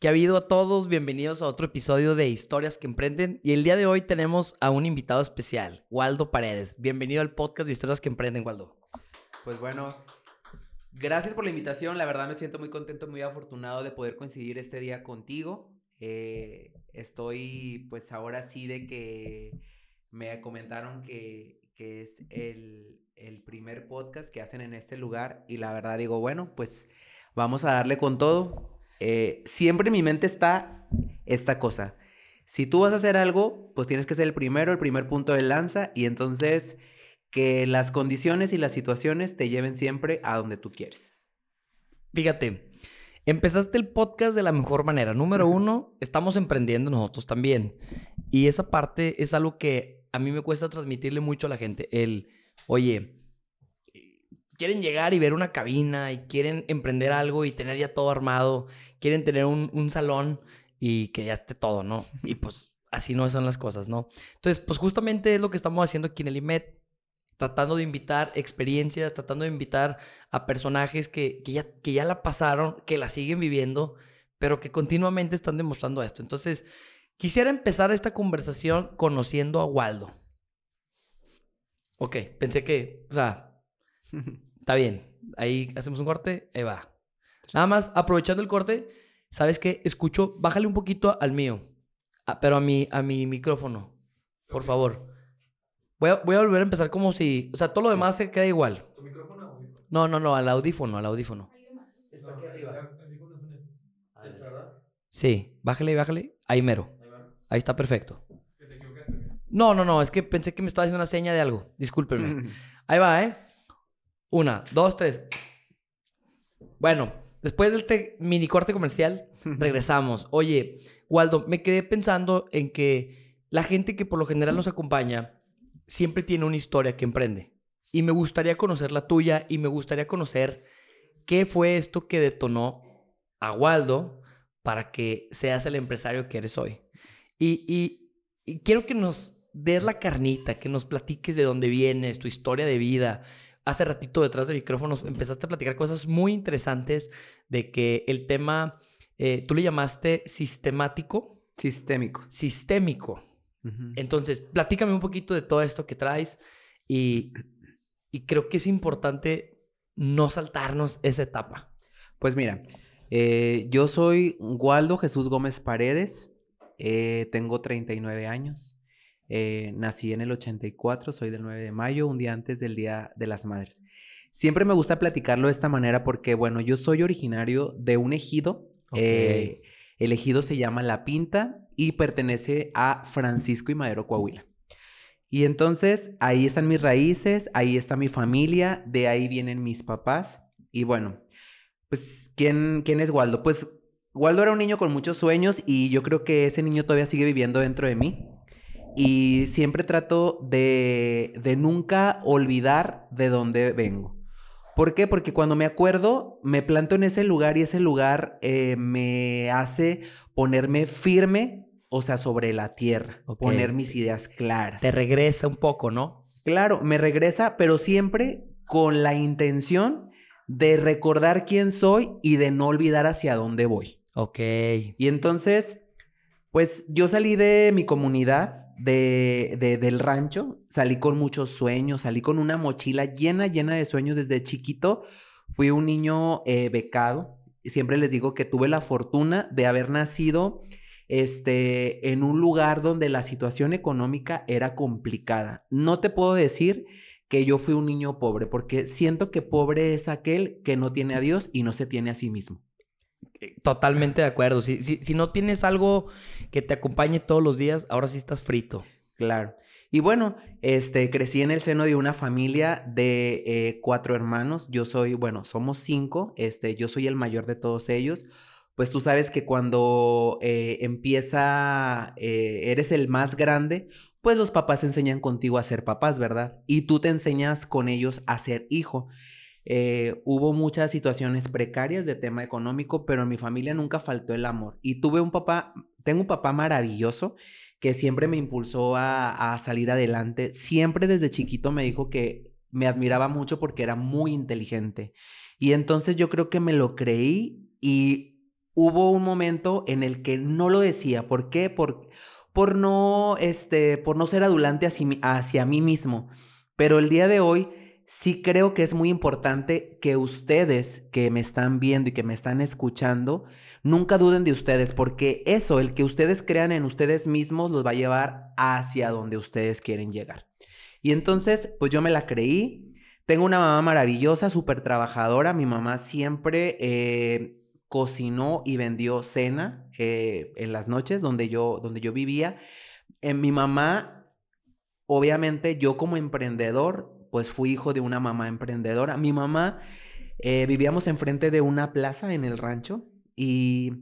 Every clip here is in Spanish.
¿Qué ha habido a todos? Bienvenidos a otro episodio de Historias que Emprenden. Y el día de hoy tenemos a un invitado especial, Waldo Paredes. Bienvenido al podcast de Historias que Emprenden, Waldo. Pues bueno, gracias por la invitación. La verdad me siento muy contento, muy afortunado de poder coincidir este día contigo. Eh, estoy pues ahora sí de que me comentaron que, que es el, el primer podcast que hacen en este lugar y la verdad digo, bueno, pues vamos a darle con todo. Eh, siempre en mi mente está esta cosa. Si tú vas a hacer algo, pues tienes que ser el primero, el primer punto de lanza y entonces que las condiciones y las situaciones te lleven siempre a donde tú quieres. Fíjate, empezaste el podcast de la mejor manera. Número uno, estamos emprendiendo nosotros también. Y esa parte es algo que a mí me cuesta transmitirle mucho a la gente. El, oye, quieren llegar y ver una cabina y quieren emprender algo y tener ya todo armado, quieren tener un, salón y que ya esté todo, ¿no? Y pues así no son las cosas, ¿no? Entonces, pues justamente es lo que estamos haciendo aquí en el IMED, tratando de invitar experiencias, tratando de invitar a personajes que, que, ya, que ya la pasaron, que la siguen viviendo, pero que continuamente están demostrando esto. Entonces, quisiera empezar esta conversación conociendo a Waldo. Ok, pensé que, o sea, Está bien. Ahí hacemos un corte, ahí va. Nada más, aprovechando el corte, ¿sabes qué? Escucho, bájale un poquito al mío, ah, pero a mi, a mi micrófono, por favor. Voy a, voy a, volver a empezar como si, o sea, todo lo demás se queda igual. ¿Tu micrófono o audífono? No, no, no, al audífono, al audífono. Está aquí arriba. ¿Este, verdad? Sí, bájale, bájale. Ahí mero. Ahí está perfecto. No, no, no, es que pensé que me estaba haciendo una seña de algo. Discúlpenme. Ahí va, ¿eh? Una, dos, tres. Bueno, después del este mini corte comercial, regresamos. Oye, Waldo, me quedé pensando en que la gente que por lo general nos acompaña siempre tiene una historia que emprende. Y me gustaría conocer la tuya y me gustaría conocer qué fue esto que detonó a Waldo para que seas el empresario que eres hoy. Y, y quiero que nos des la carnita, que nos platiques de dónde vienes, tu historia de vida, hace ratito detrás de micrófonos empezaste a platicar cosas muy interesantes de que el tema, eh, tú le llamaste sistemático. Sistémico. Sistémico. Entonces, platícame un poquito de todo esto que traes y, y, creo que es importante no saltarnos esa etapa. Pues mira, eh, yo soy Waldo Jesús Gómez Paredes, eh, tengo 39 años. Eh, nací en el 84, soy del 9 de mayo, un día antes del Día de las Madres. Siempre me gusta platicarlo de esta manera porque, bueno, yo soy originario de un ejido. Eh, el ejido se llama La Pinta y pertenece a Francisco y Madero, Coahuila. Y entonces ahí están mis raíces, ahí está mi familia, de ahí vienen mis papás. Y bueno, pues, ¿quién, quién es Waldo? Pues Waldo era un niño con muchos sueños y yo creo que ese niño todavía sigue viviendo dentro de mí. Y siempre trato de, de nunca olvidar de dónde vengo. ¿Por qué? Porque cuando me acuerdo, me planto en ese lugar y ese lugar eh, me hace ponerme firme, o sea, sobre la tierra, poner mis ideas claras. Te regresa un poco, ¿no? Claro, me regresa, pero siempre con la intención de recordar quién soy y de no olvidar hacia dónde voy. Ok. Y entonces, pues yo salí de mi comunidad, de, del rancho, salí con muchos sueños, salí con una mochila llena, llena de sueños desde chiquito. Fui un niño eh, becado. Siempre les digo que tuve la fortuna de haber nacido este, en un lugar donde la situación económica era complicada. No te puedo decir que yo fui un niño pobre, porque siento que pobre es aquel que no tiene a Dios y no se tiene a sí mismo. Eh, totalmente de acuerdo. Si, si, no tienes algo que te acompañe todos los días, ahora sí estás frito. Claro. Y bueno, este, crecí en el seno de una familia de eh, cuatro hermanos. Yo soy, bueno, somos cinco. Este, yo soy el mayor de todos ellos. Pues tú sabes que cuando eh, empieza, eres el más grande, pues los papás enseñan contigo a ser papás, ¿verdad? Y tú te enseñas con ellos a ser hijo. Eh, hubo muchas situaciones precarias de tema económico, pero en mi familia nunca faltó el amor. Y tuve un papá, tengo un papá maravilloso que siempre me impulsó a, salir adelante. Siempre desde chiquito me dijo que me admiraba mucho porque era muy inteligente. Y entonces yo creo que me lo creí y hubo un momento en el que no lo decía. ¿Por qué? Por, por, no, este, por no ser adulante hacia, hacia mí mismo. Pero el día de hoy sí creo que es muy importante que ustedes que me están viendo y que me están escuchando, nunca duden de ustedes, porque eso, el que ustedes crean en ustedes mismos, los va a llevar hacia donde ustedes quieren llegar. Y entonces, pues yo me la creí. Tengo una mamá maravillosa, súper trabajadora. Mi mamá siempre eh, cocinó y vendió cena eh, en las noches donde yo, donde yo vivía. En eh, mi mamá, obviamente yo como emprendedor, pues fui hijo de una mamá emprendedora. Mi mamá, eh, vivíamos enfrente de una plaza en el rancho y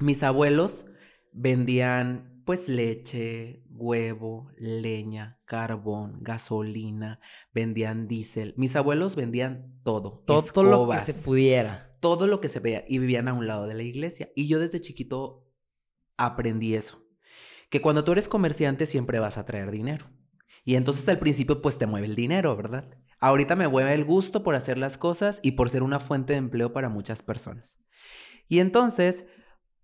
mis abuelos vendían pues leche, huevo, leña, carbón, gasolina, vendían diésel. Mis abuelos vendían todo. Todo lo que se pudiera todo lo que se veía y vivían a un lado de la iglesia. Y yo desde chiquito aprendí eso, que cuando tú eres comerciante siempre vas a traer dinero. Y entonces al principio pues te mueve el dinero, ¿verdad? Ahorita me mueve el gusto por hacer las cosas y por ser una fuente de empleo para muchas personas. Y entonces,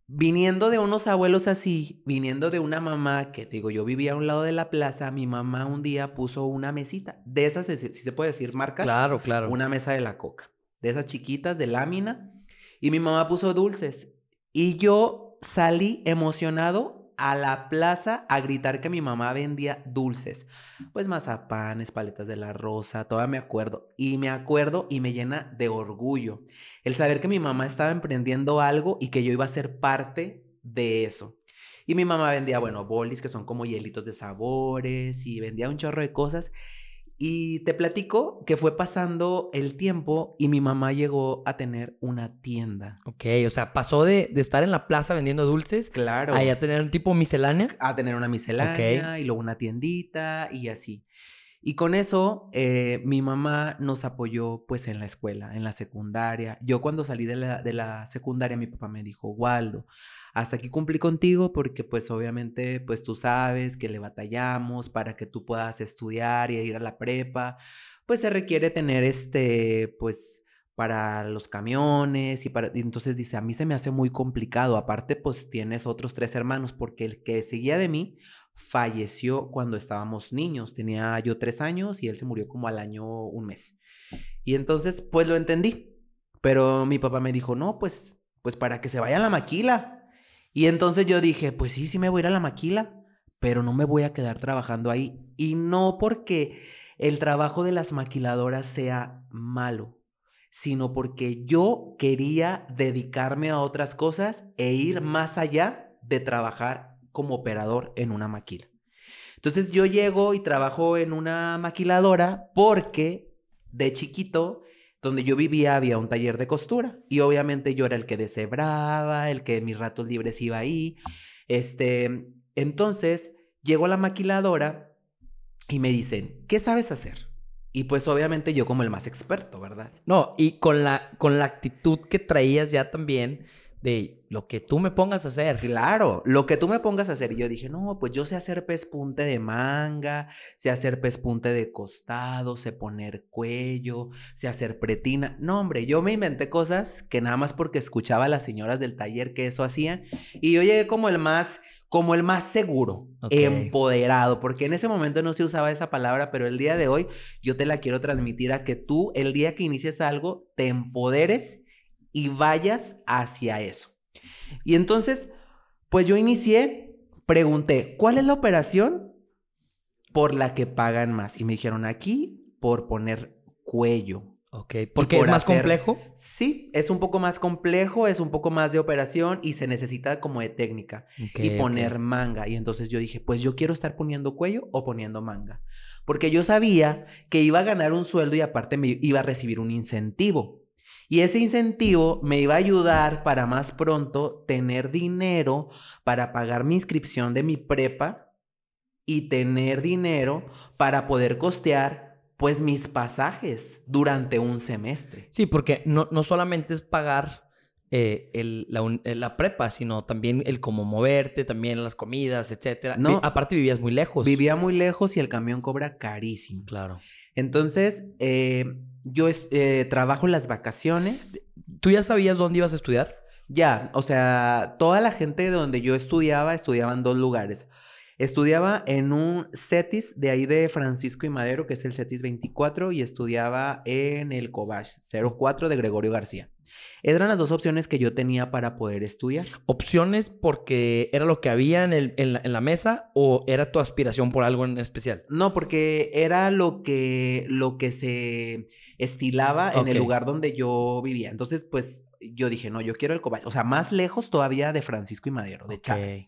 viniendo de unos abuelos así, viniendo de una mamá que digo, yo vivía a un lado de la plaza, mi mamá un día puso una mesita, de esas, si se puede decir marcas. Claro, claro. Una mesa de la coca de esas chiquitas de lámina, y mi mamá puso dulces. Y yo salí emocionado a la plaza a gritar que mi mamá vendía dulces. Pues mazapanes, paletas de la rosa, todavía me acuerdo. Y me acuerdo y me llena de orgullo el saber que mi mamá estaba emprendiendo algo y que yo iba a ser parte de eso. Y mi mamá vendía, bueno, bolis que son como hielitos de sabores y vendía un chorro de cosas. Y te platico que fue pasando el tiempo y mi mamá llegó a tener una tienda. Ok, o sea, pasó de, estar en la plaza vendiendo dulces. Claro. A tener un tipo miscelánea. A tener una miscelánea y luego una tiendita y así. Y con eso, eh, mi mamá nos apoyó pues en la escuela, en la secundaria. Yo cuando salí de la, de la secundaria, mi papá me dijo, Waldo, hasta aquí cumplí contigo porque pues obviamente pues tú sabes que le batallamos para que tú puedas estudiar y ir a la prepa, pues se requiere tener este pues para los camiones y para entonces dice, a mí se me hace muy complicado, aparte pues tienes otros tres hermanos porque el que seguía de mí falleció cuando estábamos niños, tenía yo tres años y él se murió como al año un mes. Y entonces pues lo entendí, pero mi papá me dijo, no, pues, pues para que se vaya a la maquila, y entonces yo dije, pues sí, sí me voy a ir a la maquila, pero no me voy a quedar trabajando ahí. Y no porque el trabajo de las maquiladoras sea malo, sino porque yo quería dedicarme a otras cosas e ir más allá de trabajar como operador en una maquila. Entonces yo llego y trabajo en una maquiladora porque de chiquito donde yo vivía había un taller de costura y obviamente yo era el que deshebraba, el que mis ratos libres iba ahí. Este, entonces llego a la maquiladora y me dicen, ¿qué sabes hacer? Y pues obviamente yo como el más experto, ¿verdad? No, y con la, con la actitud que traías ya también de lo que tú me pongas a hacer. Claro, lo que tú me pongas a hacer. Y yo dije, no, pues yo sé hacer pespunte de manga, sé hacer pespunte de costado, sé poner cuello, sé hacer pretina. No, hombre, yo me inventé cosas que nada más porque escuchaba a las señoras del taller que eso hacían. Y yo llegué como el más, como el más seguro, empoderado, porque en ese momento no se usaba esa palabra, pero el día de hoy yo te la quiero transmitir a que tú, el día que inicies algo, te empoderes y vayas hacia eso. Y entonces, pues yo inicié, pregunté, ¿cuál es la operación por la que pagan más? Y me dijeron, aquí por poner cuello. Ok, porque es más complejo. Sí, es un poco más complejo, es un poco más de operación y se necesita como de técnica. y poner manga. Y entonces yo dije, pues yo quiero estar poniendo cuello o poniendo manga. Porque yo sabía que iba a ganar un sueldo y aparte me iba a recibir un incentivo. Y ese incentivo me iba a ayudar para más pronto tener dinero para pagar mi inscripción de mi prepa y tener dinero para poder costear pues mis pasajes durante un semestre. Sí, porque no, no solamente es pagar eh, el, la, prepa, sino también el cómo moverte, también las comidas, etcétera. No, aparte vivías muy lejos. Vivía muy lejos y el camión cobra carísimo. Claro. Entonces, eh, yo eh, trabajo las vacaciones. ¿Tú ya sabías dónde ibas a estudiar? Ya, o sea, toda la gente de donde yo estudiaba, estudiaba en dos lugares. Estudiaba en un CETIS de ahí de Francisco y Madero, que es el CETIS 24, y estudiaba en el Cobach 04 de Gregorio García. Eran las dos opciones que yo tenía para poder estudiar. ¿Opciones porque era lo que había en, el- en la, en la mesa o era tu aspiración por algo en especial? No, porque era lo que, lo que se estilaba en el lugar donde yo vivía. Entonces, pues yo dije, no, yo quiero el Cobach. O sea, más lejos todavía de Francisco y Madero, de Chávez.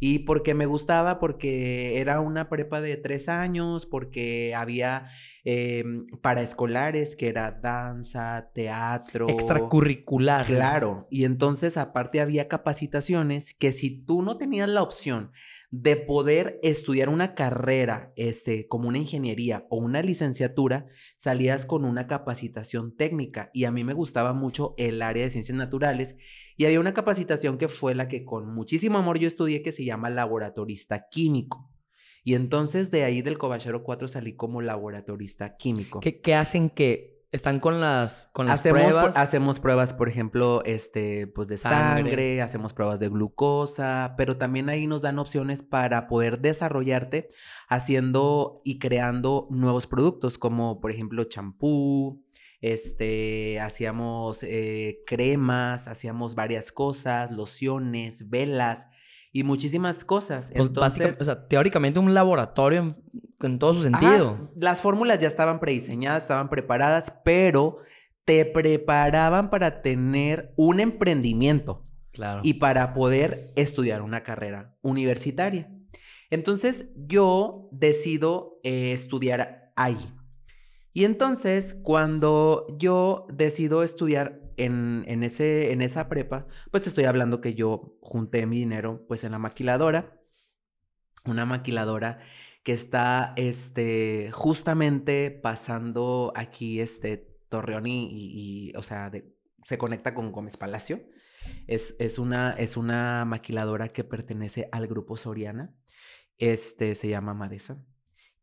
Y porque me gustaba, porque era una prepa de tres años, porque había eh, paraescolares, que era danza, teatro. Extracurricular. Claro, y entonces aparte había capacitaciones que si tú no tenías la opción de poder estudiar una carrera, este, como una ingeniería o una licenciatura, salías con una capacitación técnica y a mí me gustaba mucho el área de ciencias naturales y había una capacitación que fue la que con muchísimo amor yo estudié que se llama laboratorista químico. Y entonces de ahí del Cobachero 4 salí como laboratorista químico. ¿Qué, qué hacen que están con las, con las hacemos, por- pruebas? hacemos pruebas, por ejemplo, este, pues de sangre. Sangre. hacemos pruebas de glucosa, pero también ahí nos dan opciones para poder desarrollarte haciendo y creando nuevos productos, como por ejemplo champú, este, hacíamos eh, cremas, hacíamos varias cosas, lociones, velas y muchísimas cosas. Pues, básicamente, o sea, teóricamente un laboratorio en, en todo su Ajá, sentido. las fórmulas ya estaban prediseñadas, estaban preparadas, pero te preparaban para tener un emprendimiento Claro. y para poder estudiar una carrera universitaria. Entonces yo decido eh, estudiar ahí. Y entonces cuando yo decido estudiar en, en, ese, en esa prepa, pues te estoy hablando que yo junté mi dinero pues en la maquiladora, una maquiladora que está este, justamente pasando aquí este Torreón y, y- o sea, se conecta con Gómez Palacio. Es, es, una, es una maquiladora que pertenece al grupo Soriana. Este se llama Madesa.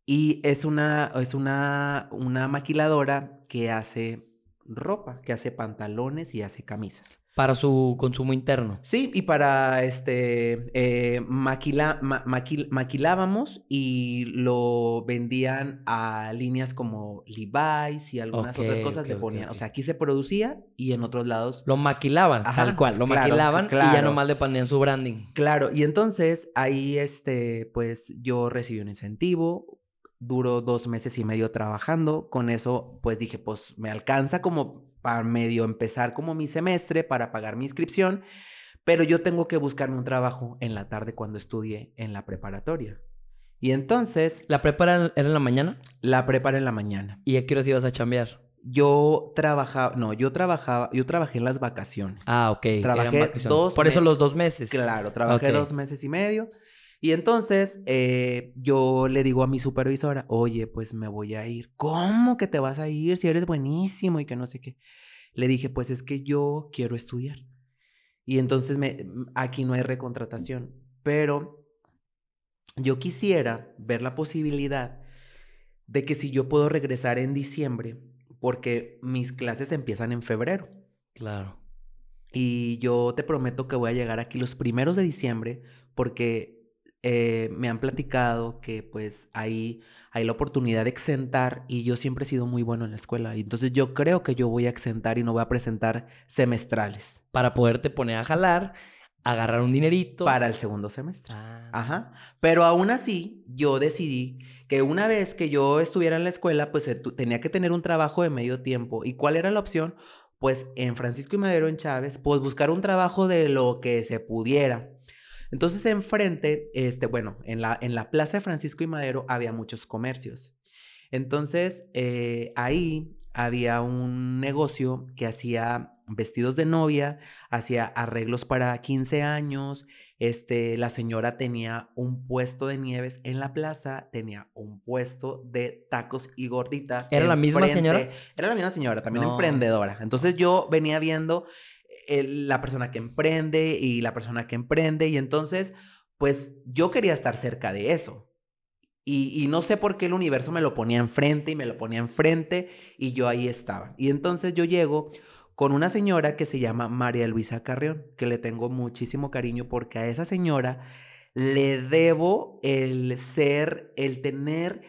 Y es una, es una, una maquiladora que hace ropa, que hace pantalones y hace camisas. Para su consumo interno. Sí, y para este eh, maquila- ma- maquil- maquilábamos y lo vendían a líneas como Levi's y algunas otras cosas le ponían. O sea, aquí se producía y en otros lados. Lo maquilaban, Ajá, tal cual. Lo claro, maquilaban y ya nomás le ponían su branding. Claro, y entonces ahí este, pues yo recibí un incentivo, duró dos meses y medio trabajando, con eso pues dije, pues me alcanza como para medio empezar como mi semestre para pagar mi inscripción, pero yo tengo que buscarme un trabajo en la tarde cuando estudie en la preparatoria. Y entonces ¿La prepa era, en la mañana? la prepara en la mañana. ¿Y a qué horas ibas a chambear? Yo trabajaba, no, yo trabajaba, yo trabajé en las vacaciones. Ah, ok. Trabajé vacaciones. dos Por eso los dos meses. Claro, trabajé dos meses y medio. Y entonces eh, yo le digo a mi supervisora, oye, pues me voy a ir. ¿Cómo que te vas a ir si eres buenísimo y que no sé qué? Le dije, pues es que yo quiero estudiar. Y entonces me, aquí no hay recontratación, pero yo quisiera ver la posibilidad de que si yo puedo regresar en diciembre, porque mis clases empiezan en febrero. Claro. Y yo te prometo que voy a llegar aquí los primeros de diciembre porque eh, me han platicado que pues ahí hay la oportunidad de exentar y yo siempre he sido muy bueno en la escuela. Y entonces yo creo que yo voy a exentar y no voy a presentar semestrales Para poderte poner a jalar, agarrar un dinerito. para el segundo semestre. Ah, Ajá. Pero aún así, yo decidí que una vez que yo estuviera en la escuela, pues eh, tenía que tener un trabajo de medio tiempo. ¿Y cuál era la opción? Pues en Francisco y Madero, en Chávez, pues buscar un trabajo de lo que se pudiera. Entonces, enfrente, este, bueno, en la, en la plaza de Francisco y Madero había muchos comercios. Entonces, eh, ahí había un negocio que hacía vestidos de novia, hacía arreglos para 15 años, este, la señora tenía un puesto de nieves en la plaza, tenía un puesto de tacos y gorditas. ¿Era la misma señora? Era la misma señora, también No. emprendedora. Entonces yo venía viendo la persona que emprende y la persona que emprende y entonces, pues yo quería estar cerca de eso. Y, y no sé por qué el universo me lo ponía enfrente y me lo ponía enfrente y yo ahí estaba. Y entonces yo llego con una señora que se llama María Luisa Carrión, que le tengo muchísimo cariño porque a esa señora le debo el ser, el tener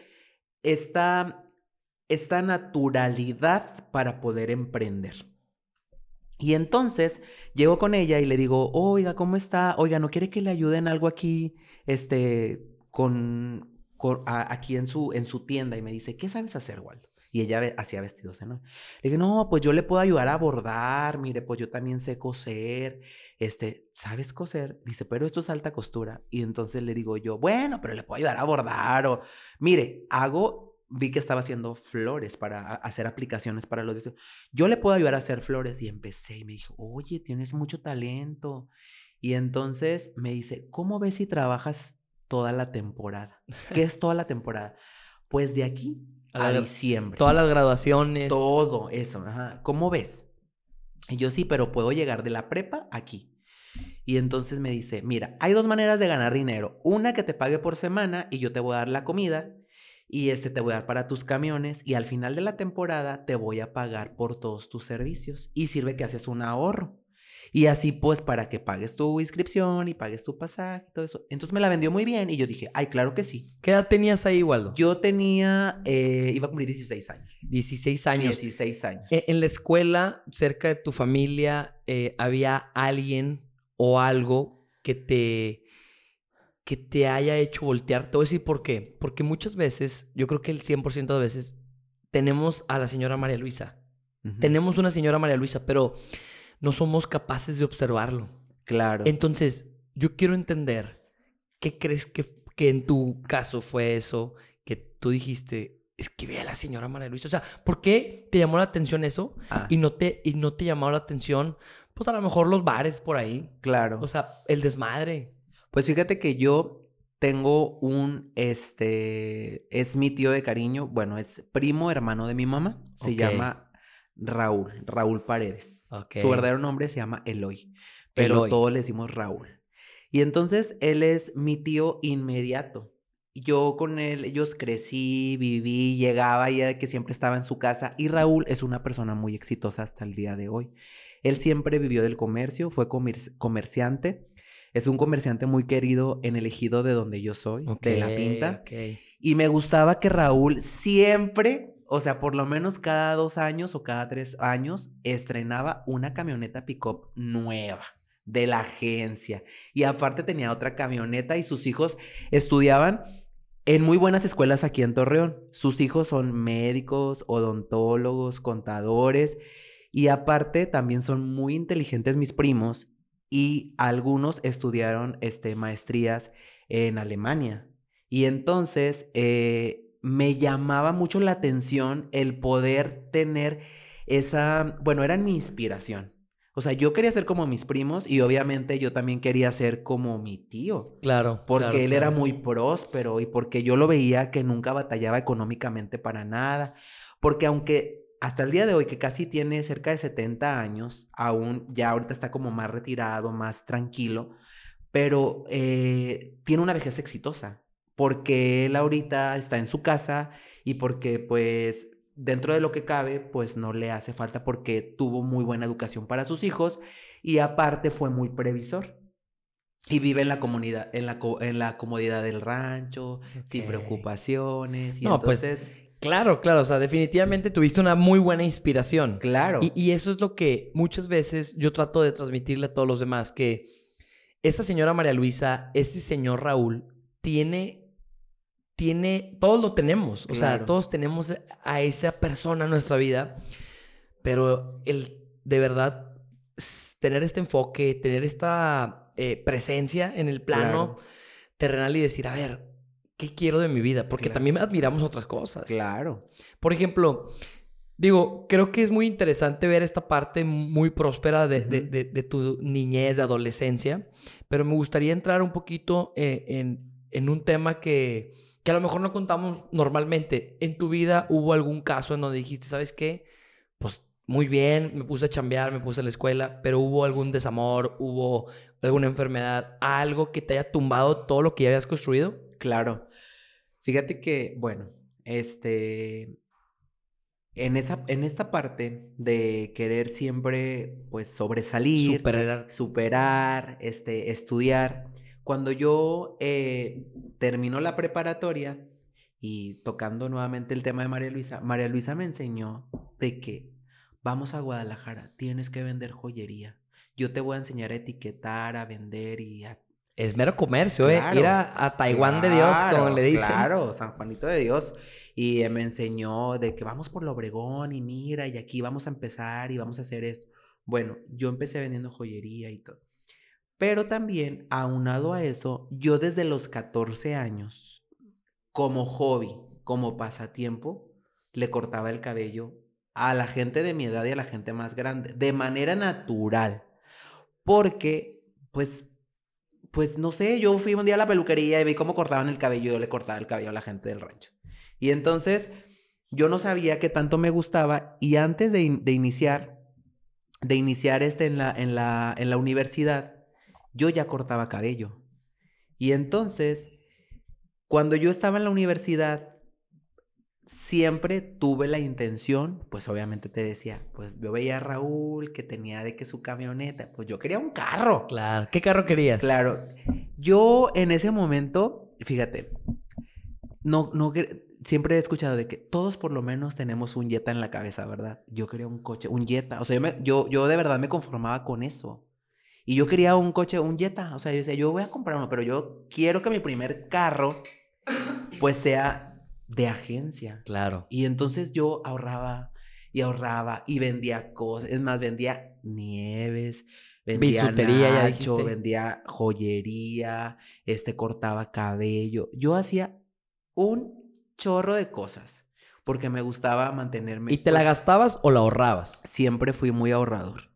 esta, esta naturalidad para poder emprender. Y entonces llego con ella y le digo, oiga, ¿cómo está? Oiga, ¿no quiere que le ayuden algo aquí, este, con, aquí en su, en su tienda? Y me dice, ¿qué sabes hacer, Waldo? Y ella hacía vestidos, ¿no? Le dije, no, pues yo le puedo ayudar a bordar, mire, pues yo también sé coser, este, ¿sabes coser? Dice, pero esto es alta costura. Y entonces le digo yo, bueno, pero le puedo ayudar a bordar o, mire, hago vi que estaba haciendo flores para hacer aplicaciones para los vestidos. Yo le puedo ayudar a hacer flores y empecé y me dijo, oye, tienes mucho talento. Y entonces me dice, ¿cómo ves si trabajas toda la temporada? ¿Qué es toda la temporada? Pues de aquí a, diciembre. Todas las graduaciones. Todo eso, ajá. ¿Cómo ves? Y yo sí, pero puedo llegar de la prepa aquí. Y entonces me dice, mira, hay dos maneras de ganar dinero. Una que te pague por semana y yo te voy a dar la comida y este te voy a dar para tus camiones y al final de la temporada te voy a pagar por todos tus servicios y sirve que haces un ahorro. Y así pues para que pagues tu inscripción y pagues tu pasaje y todo eso. Entonces me la vendió muy bien y yo dije, ay, claro que sí. ¿Qué edad tenías ahí, Waldo? Yo tenía, eh, iba a cumplir 16 años. 16 años. 16 años. E, en, la escuela, cerca de tu familia, eh, ¿había alguien o algo que te que te haya hecho voltear. Te voy a decir por qué. Porque muchas veces, yo creo que el 100% de veces, tenemos a la señora María Luisa. Tenemos una señora María Luisa, pero no somos capaces de observarlo. Claro. Entonces, yo quiero entender, ¿qué crees que, que en tu caso fue eso? Que tú dijiste, es que ve a la señora María Luisa. O sea, ¿por qué te llamó la atención eso? Ah. Y, no te, y no te llamó la atención, pues a lo mejor los bares por ahí. Claro. O sea, el desmadre. Pues fíjate que yo tengo un, este, es mi tío de cariño, bueno, es primo hermano de mi mamá, se llama Raúl, Raúl Paredes. Su verdadero nombre se llama Eloy, pero todos le decimos Raúl. Y entonces él es mi tío inmediato. Yo con él, ellos crecí, viví, llegaba ya que siempre estaba en su casa y Raúl es una persona muy exitosa hasta el día de hoy. Él siempre vivió del comercio, fue comerciante es un comerciante muy querido en el ejido de donde yo soy, de La Pinta. Y me gustaba que Raúl siempre, o sea, por lo menos cada dos años o cada tres años, estrenaba una camioneta pick-up nueva de la agencia. Y aparte tenía otra camioneta y sus hijos estudiaban en muy buenas escuelas aquí en Torreón. Sus hijos son médicos, odontólogos, contadores. Y aparte también son muy inteligentes mis primos y algunos estudiaron este, maestrías en Alemania. Y entonces eh, me llamaba mucho la atención el poder tener esa, bueno, era mi inspiración. O sea, yo quería ser como mis primos y obviamente yo también quería ser como mi tío. Claro. Porque él era muy próspero y porque yo lo veía que nunca batallaba económicamente para nada. Porque aunque hasta el día de hoy, que casi tiene cerca de 70 años, aún ya ahorita está como más retirado, más tranquilo, pero eh, tiene una vejez exitosa, porque él ahorita está en su casa y porque pues dentro de lo que cabe, pues no le hace falta porque tuvo muy buena educación para sus hijos y aparte fue muy previsor. Y vive en la comunidad, en la, en la comodidad del rancho, sin preocupaciones. Y no, pues, entonces... pues Claro, claro, o sea, definitivamente tuviste una muy buena inspiración. Claro. Y, eso es lo que muchas veces yo trato de transmitirle a todos los demás, que esta señora María Luisa, ese señor Raúl, tiene, tiene, todos lo tenemos, o sea, todos tenemos a esa persona en nuestra vida, pero el, de verdad, tener este enfoque, tener esta eh, presencia en el plano terrenal y decir, a ver, ¿qué quiero de mi vida? Porque también admiramos otras cosas. Claro. Por ejemplo, digo, creo que es muy interesante ver esta parte muy próspera de, tu niñez, de adolescencia, pero me gustaría entrar un poquito eh, en, un tema que, que, a lo mejor no contamos normalmente. ¿En tu vida hubo algún caso en donde dijiste, ¿sabes qué? Pues muy bien, me puse a chambear, me puse a la escuela, pero hubo algún desamor, hubo alguna enfermedad, algo que te haya tumbado todo lo que ya habías construido? Claro. Fíjate que, bueno, este, en, esa, en esta parte de querer siempre, pues, sobresalir, Superar. superar, este, estudiar, cuando yo eh, terminó la preparatoria y tocando nuevamente el tema de María Luisa, María Luisa me enseñó de que vamos a Guadalajara, tienes que vender joyería. Yo te voy a enseñar a etiquetar, a vender y a Es mero comercio, ¿eh? Claro, Ir a, a Taiwán de Dios, como le dicen. Claro, San Juanito de Dios. Y eh, me enseñó de que vamos por lo Obregón y mira, y aquí vamos a empezar y vamos a hacer esto. Bueno, yo empecé vendiendo joyería y todo. Pero también, aunado a eso, yo desde los 14 años, como hobby, como pasatiempo, le cortaba el cabello a la gente de mi edad y a la gente más grande, de manera natural. Porque, pues, pues no sé, yo fui un día a la peluquería y vi cómo cortaban el cabello yo le cortaba el cabello a la gente del rancho. Y entonces yo no sabía qué tanto me gustaba y antes de, in- de iniciar, de iniciar este en, la, en la universidad, yo ya cortaba cabello. Y entonces, cuando yo estaba en la universidad, siempre tuve la intención, pues obviamente te decía, pues yo veía a Raúl que tenía de que su camioneta, pues yo quería un carro. Claro. ¿Qué carro querías? Claro. Yo en ese momento, fíjate, no, no, siempre he escuchado de que todos por lo menos tenemos un Jetta en la cabeza, ¿verdad? Yo quería un coche, un Jetta. O sea, yo, me- yo, yo de verdad me conformaba con eso. Y yo quería un coche, un Jetta. O sea, yo decía, yo voy a comprar uno, pero yo quiero que mi primer carro, pues sea de agencia. Claro. Y entonces yo ahorraba y ahorraba y vendía cosas. Es más, vendía nieves, vendía Bisutería, ya nacho, dijiste. vendía joyería, este, cortaba cabello. Yo hacía un chorro de cosas porque me gustaba mantenerme. ¿Y te la pues, gastabas o la ahorrabas? Siempre fui muy ahorrador.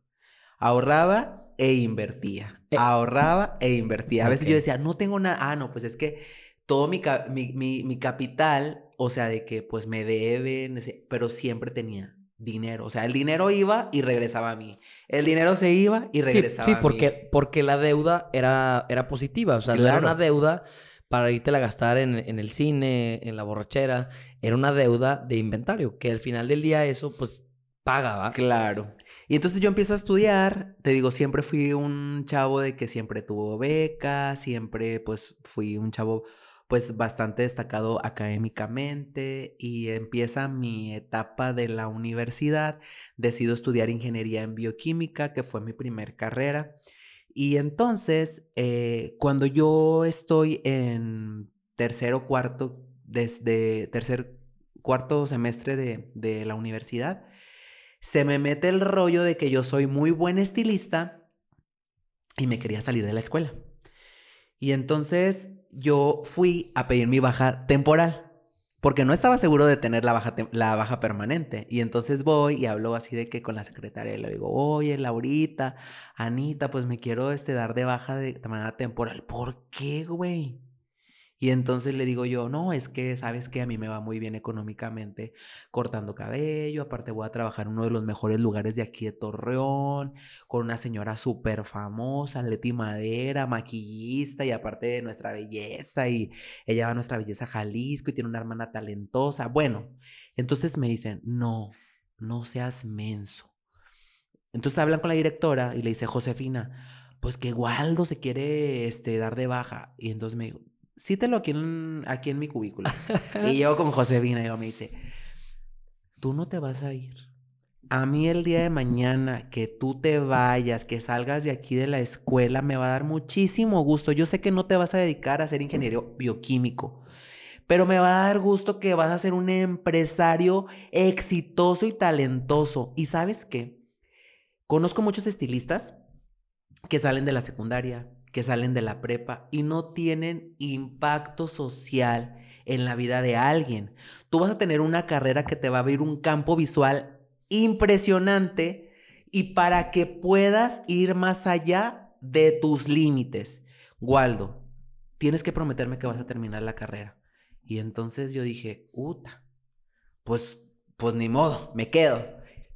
Ahorraba e invertía. Eh. Ahorraba e invertía. A veces yo decía, no tengo nada. Ah, no, pues es que todo mi, mi, mi- mi capital, o sea, de que pues me deben, pero siempre tenía dinero. O sea, el dinero iba y regresaba a mí. El dinero se iba y Sí, regresaba sí, a mí. porque, porque la deuda era, era positiva. O sea, no era una deuda para irte a gastar en, en el cine, en la borrachera. Era una deuda de inventario, que al final del día eso, pues, paga, ¿va? Claro. Y entonces yo empiezo a estudiar, te digo, siempre fui un chavo de que siempre tuvo beca, siempre pues fui un chavo pues bastante destacado académicamente y empieza mi etapa de la universidad, decido estudiar ingeniería en bioquímica, que fue mi primer carrera. Y entonces, eh, cuando yo estoy en tercero, cuarto, desde tercer, cuarto semestre de, de la universidad, se me mete el rollo de que yo soy muy buen estilista y me quería salir de la escuela. Y entonces yo fui a pedir mi baja temporal. Porque no estaba seguro de tener la baja, la baja permanente. Y entonces voy y hablo así de que con la secretaria le digo, oye, Laurita, Anita, pues me quiero este, dar de baja de manera temporal. ¿Por qué, güey? Y entonces le digo yo, no, es que sabes que a mí me va muy bien económicamente cortando cabello, aparte voy a trabajar en uno de los mejores lugares de aquí de Torreón, con una señora súper famosa, Leti Madera, maquillista y aparte de nuestra belleza y ella va a nuestra belleza a Jalisco y tiene una hermana talentosa. Bueno, entonces me dicen, no, no seas menso. Entonces hablan con la directora y le dice, Josefina, pues que Waldo se quiere este, dar de baja. Y entonces me dijo, cítelo aquí en, aquí en mi cubículo. y yo con Josefina, y ella me dice, tú no te vas a ir. A mí el día de mañana que tú te vayas, que salgas de aquí de la escuela, me va a dar muchísimo gusto. Yo sé que no te vas a dedicar a ser ingeniero bioquímico, pero me va a dar gusto que vas a ser un empresario exitoso y talentoso. ¿Y sabes qué? Conozco muchos estilistas que salen de la secundaria, que salen de la prepa y no tienen impacto social en la vida de alguien. Tú vas a tener una carrera que te va a abrir un campo visual impresionante y para que puedas ir más allá de tus límites. Waldo, tienes que prometerme que vas a terminar la carrera. Y entonces yo dije, uta, pues, pues ni modo, me quedo.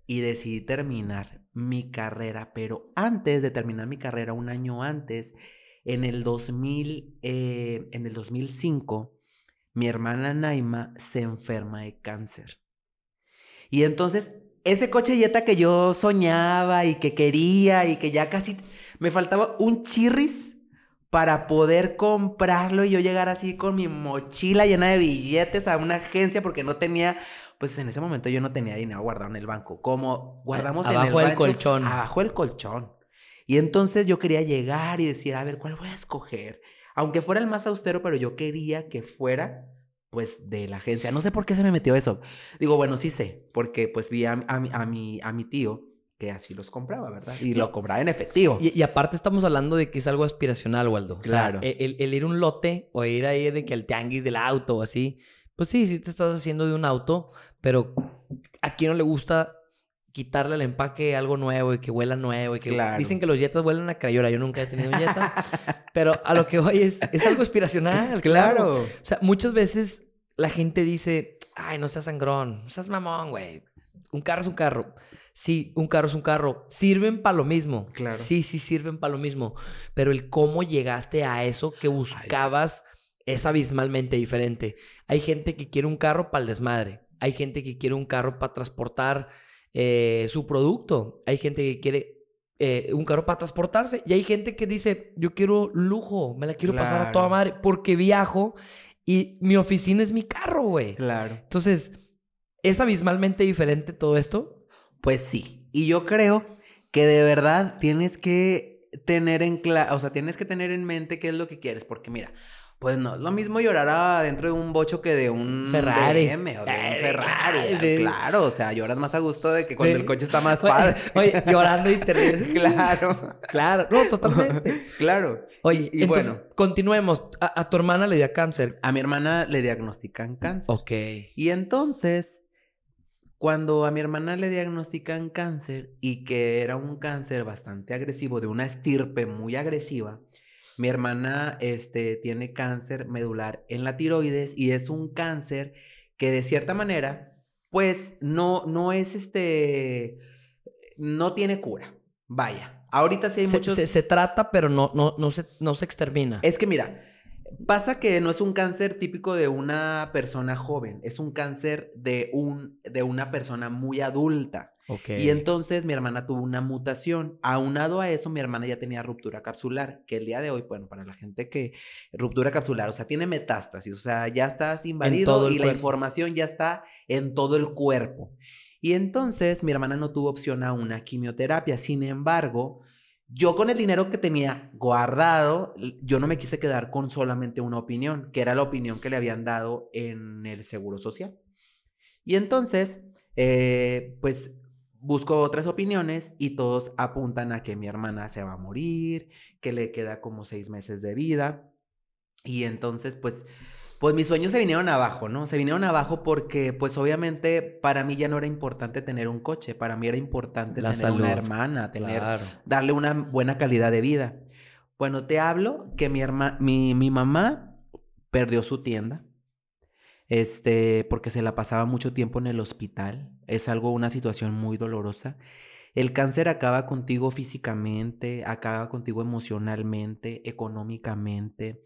Y decidí terminar mi carrera, pero antes de terminar mi carrera, un año antes, en el 2000, eh, en el 2005, mi hermana Naima se enferma de cáncer. Y entonces, ese coche Jetta que yo soñaba y que quería y que ya casi me faltaba un chirris para poder comprarlo y yo llegar así con mi mochila llena de billetes a una agencia porque no tenía, pues en ese momento yo no tenía dinero guardado en el banco. Como guardamos en el Abajo del rancho, colchón. Abajo del colchón. Y entonces yo quería llegar y decir, a ver, ¿cuál voy a escoger? Aunque fuera el más austero, pero yo quería que fuera pues de la agencia. No sé por qué se me metió eso. Digo, bueno, sí sé, porque pues vi a, a mi- a mi, a mi tío que así los compraba, ¿verdad? Y lo compraba en efectivo. Y, y aparte estamos hablando de que es algo aspiracional, Waldo. O Claro. el, el- el ir a un lote o ir ahí de que al tianguis del auto o así, pues sí, sí te estás haciendo de un auto, pero a quién no le gusta quitarle al empaque algo nuevo y que huela nuevo y que Claro. dicen que los Jetas huelen a Crayola. Yo nunca he tenido un Jetta, pero a lo que voy es, es algo aspiracional, claro. Claro. O sea, muchas veces la gente dice, ay, no seas sangrón, no seas mamón, güey. Un carro es un carro. Sí, un carro es un carro. Sirven para lo mismo. Claro. Sí, sí sirven para lo mismo. Pero el cómo llegaste a eso que buscabas es abismalmente diferente. Hay gente que quiere un carro para el desmadre. Hay gente que quiere un carro para transportar eh, su producto. Hay gente que quiere eh, un carro para transportarse. Y hay gente que dice, yo quiero lujo, me la quiero pasar a toda madre porque viajo y mi oficina es mi carro, güey. Claro. Entonces, ¿es abismalmente diferente todo esto? Pues sí. Y yo creo que de verdad tienes que tener en cla- o sea, tienes que tener en mente qué es lo que quieres, porque mira, pues no es lo mismo llorar adentro de un bocho que de un Ferrari. BM o de Eh, un Ferrari. claro, ah, sí. Claro, o sea, lloras más a gusto de que cuando Sí. el coche está más Oye, padre. Oye, llorando y te ríes. claro. Claro, no, totalmente. Claro. Oye, Y- y entonces, bueno. continuemos. A, a tu hermana le dio cáncer. A mi hermana le diagnostican cáncer. Ok. Y entonces, cuando a mi hermana le diagnostican cáncer y que era un cáncer bastante agresivo, de una estirpe muy agresiva, mi hermana este, tiene cáncer medular en la tiroides y es un cáncer que de cierta manera, pues no, no es este, no tiene cura. Vaya, ahorita sí hay Se, muchos... se- se trata, pero no, no, no, se, no se extermina. Es que mira, pasa que no es un cáncer típico de una persona joven, es un cáncer de, un, de una persona muy adulta. Y entonces mi hermana tuvo una mutación. Aunado a eso, mi hermana ya tenía ruptura capsular, que el día de hoy, bueno, para la gente que ruptura capsular, o sea, tiene metástasis, o sea, ya estás invadido y la información ya está en todo el cuerpo. Y entonces mi hermana no tuvo opción a una quimioterapia. Sin embargo, yo con el dinero que tenía guardado, yo no me quise quedar con solamente una opinión, que era la opinión que le habían dado en el Seguro Social. Y entonces, eh, pues busco otras opiniones y todos apuntan a que mi hermana se va a morir, que le queda como seis meses de vida. Y entonces, pues, pues mis sueños se vinieron abajo, ¿no? Se vinieron abajo porque, pues, obviamente, para mí ya no era importante tener un coche, para mí era importante La tener una hermana, tener, Claro. darle una buena calidad de vida. Bueno, te hablo que mi, herma- mi, mi mamá perdió su tienda, este, porque se la pasaba mucho tiempo en el hospital. Es algo, una situación muy dolorosa. El cáncer acaba contigo físicamente, acaba contigo emocionalmente, económicamente.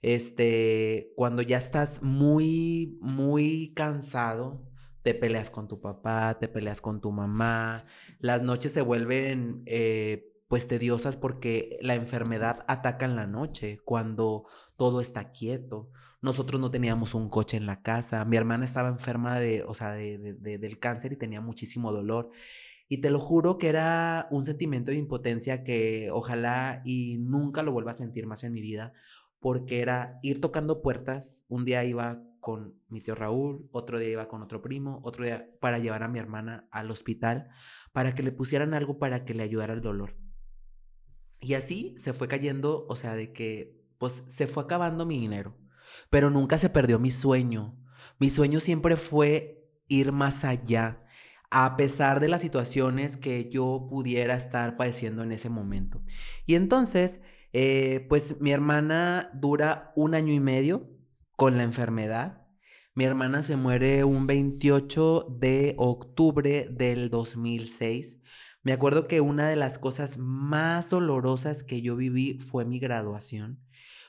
Este, cuando ya estás muy, muy cansado, te peleas con tu papá, te peleas con tu mamá. Las noches se vuelven, eh, pues, tediosas porque la enfermedad ataca en la noche, cuando todo está quieto. Nosotros no teníamos un coche en la casa. Mi hermana estaba enferma de, o sea, de, de- de- del cáncer y tenía muchísimo dolor. Y te lo juro que era un sentimiento de impotencia que ojalá y nunca lo vuelva a sentir más en mi vida, porque era ir tocando puertas. Un día iba con mi tío Raúl, otro día iba con otro primo, otro día para llevar a mi hermana al hospital, para que le pusieran algo para que le ayudara el dolor. Y así se fue cayendo, o sea, de que pues se fue acabando mi dinero, pero nunca se perdió mi sueño. Mi sueño siempre fue ir más allá, a pesar de las situaciones que yo pudiera estar padeciendo en ese momento. Y entonces, eh, pues mi hermana dura un año y medio con la enfermedad. Mi hermana se muere un 28 de octubre del 2006. Me acuerdo que una de las cosas más dolorosas que yo viví fue mi graduación,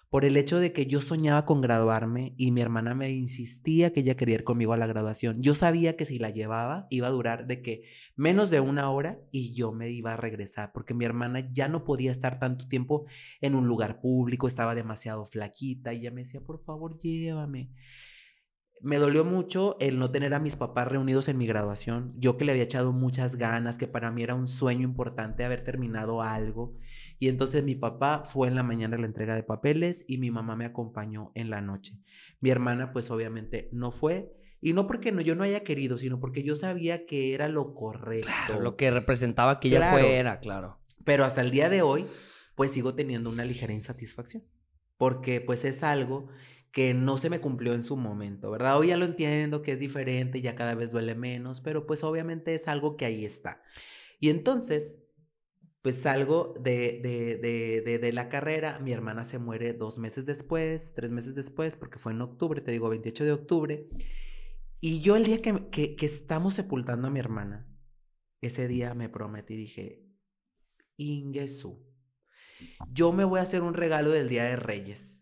por el hecho de que yo soñaba con graduarme y mi hermana me insistía que ella quería ir conmigo a la graduación. Yo sabía que si la llevaba iba a durar de que menos de una hora y yo me iba a regresar porque mi hermana ya no podía estar tanto tiempo en un lugar público, estaba demasiado flaquita y ella me decía, por favor, llévame me dolió mucho el no tener a mis papás reunidos en mi graduación. Yo que le había echado muchas ganas, que para mí era un sueño importante haber terminado algo. Y entonces mi papá fue en la mañana a la entrega de papeles y mi mamá me acompañó en la noche. Mi hermana pues obviamente no fue. Y no porque no, yo no haya querido, sino porque yo sabía que era lo correcto. Claro, lo que representaba que ella fuera, claro. Pero hasta el día de hoy, pues sigo teniendo una ligera insatisfacción. Porque pues es algo que no se me cumplió en su momento, ¿verdad? Hoy ya lo entiendo que es diferente, ya cada vez duele menos, pero pues obviamente es algo que ahí está. Y entonces, pues salgo de, de, de, de, la carrera, mi hermana se muere dos meses después, tres meses después, porque fue en octubre, te digo, 28 de octubre. Y yo el día que, que, que estamos sepultando a mi hermana, ese día me prometí, dije, Ingesu, yo me voy a hacer un regalo del Día de Reyes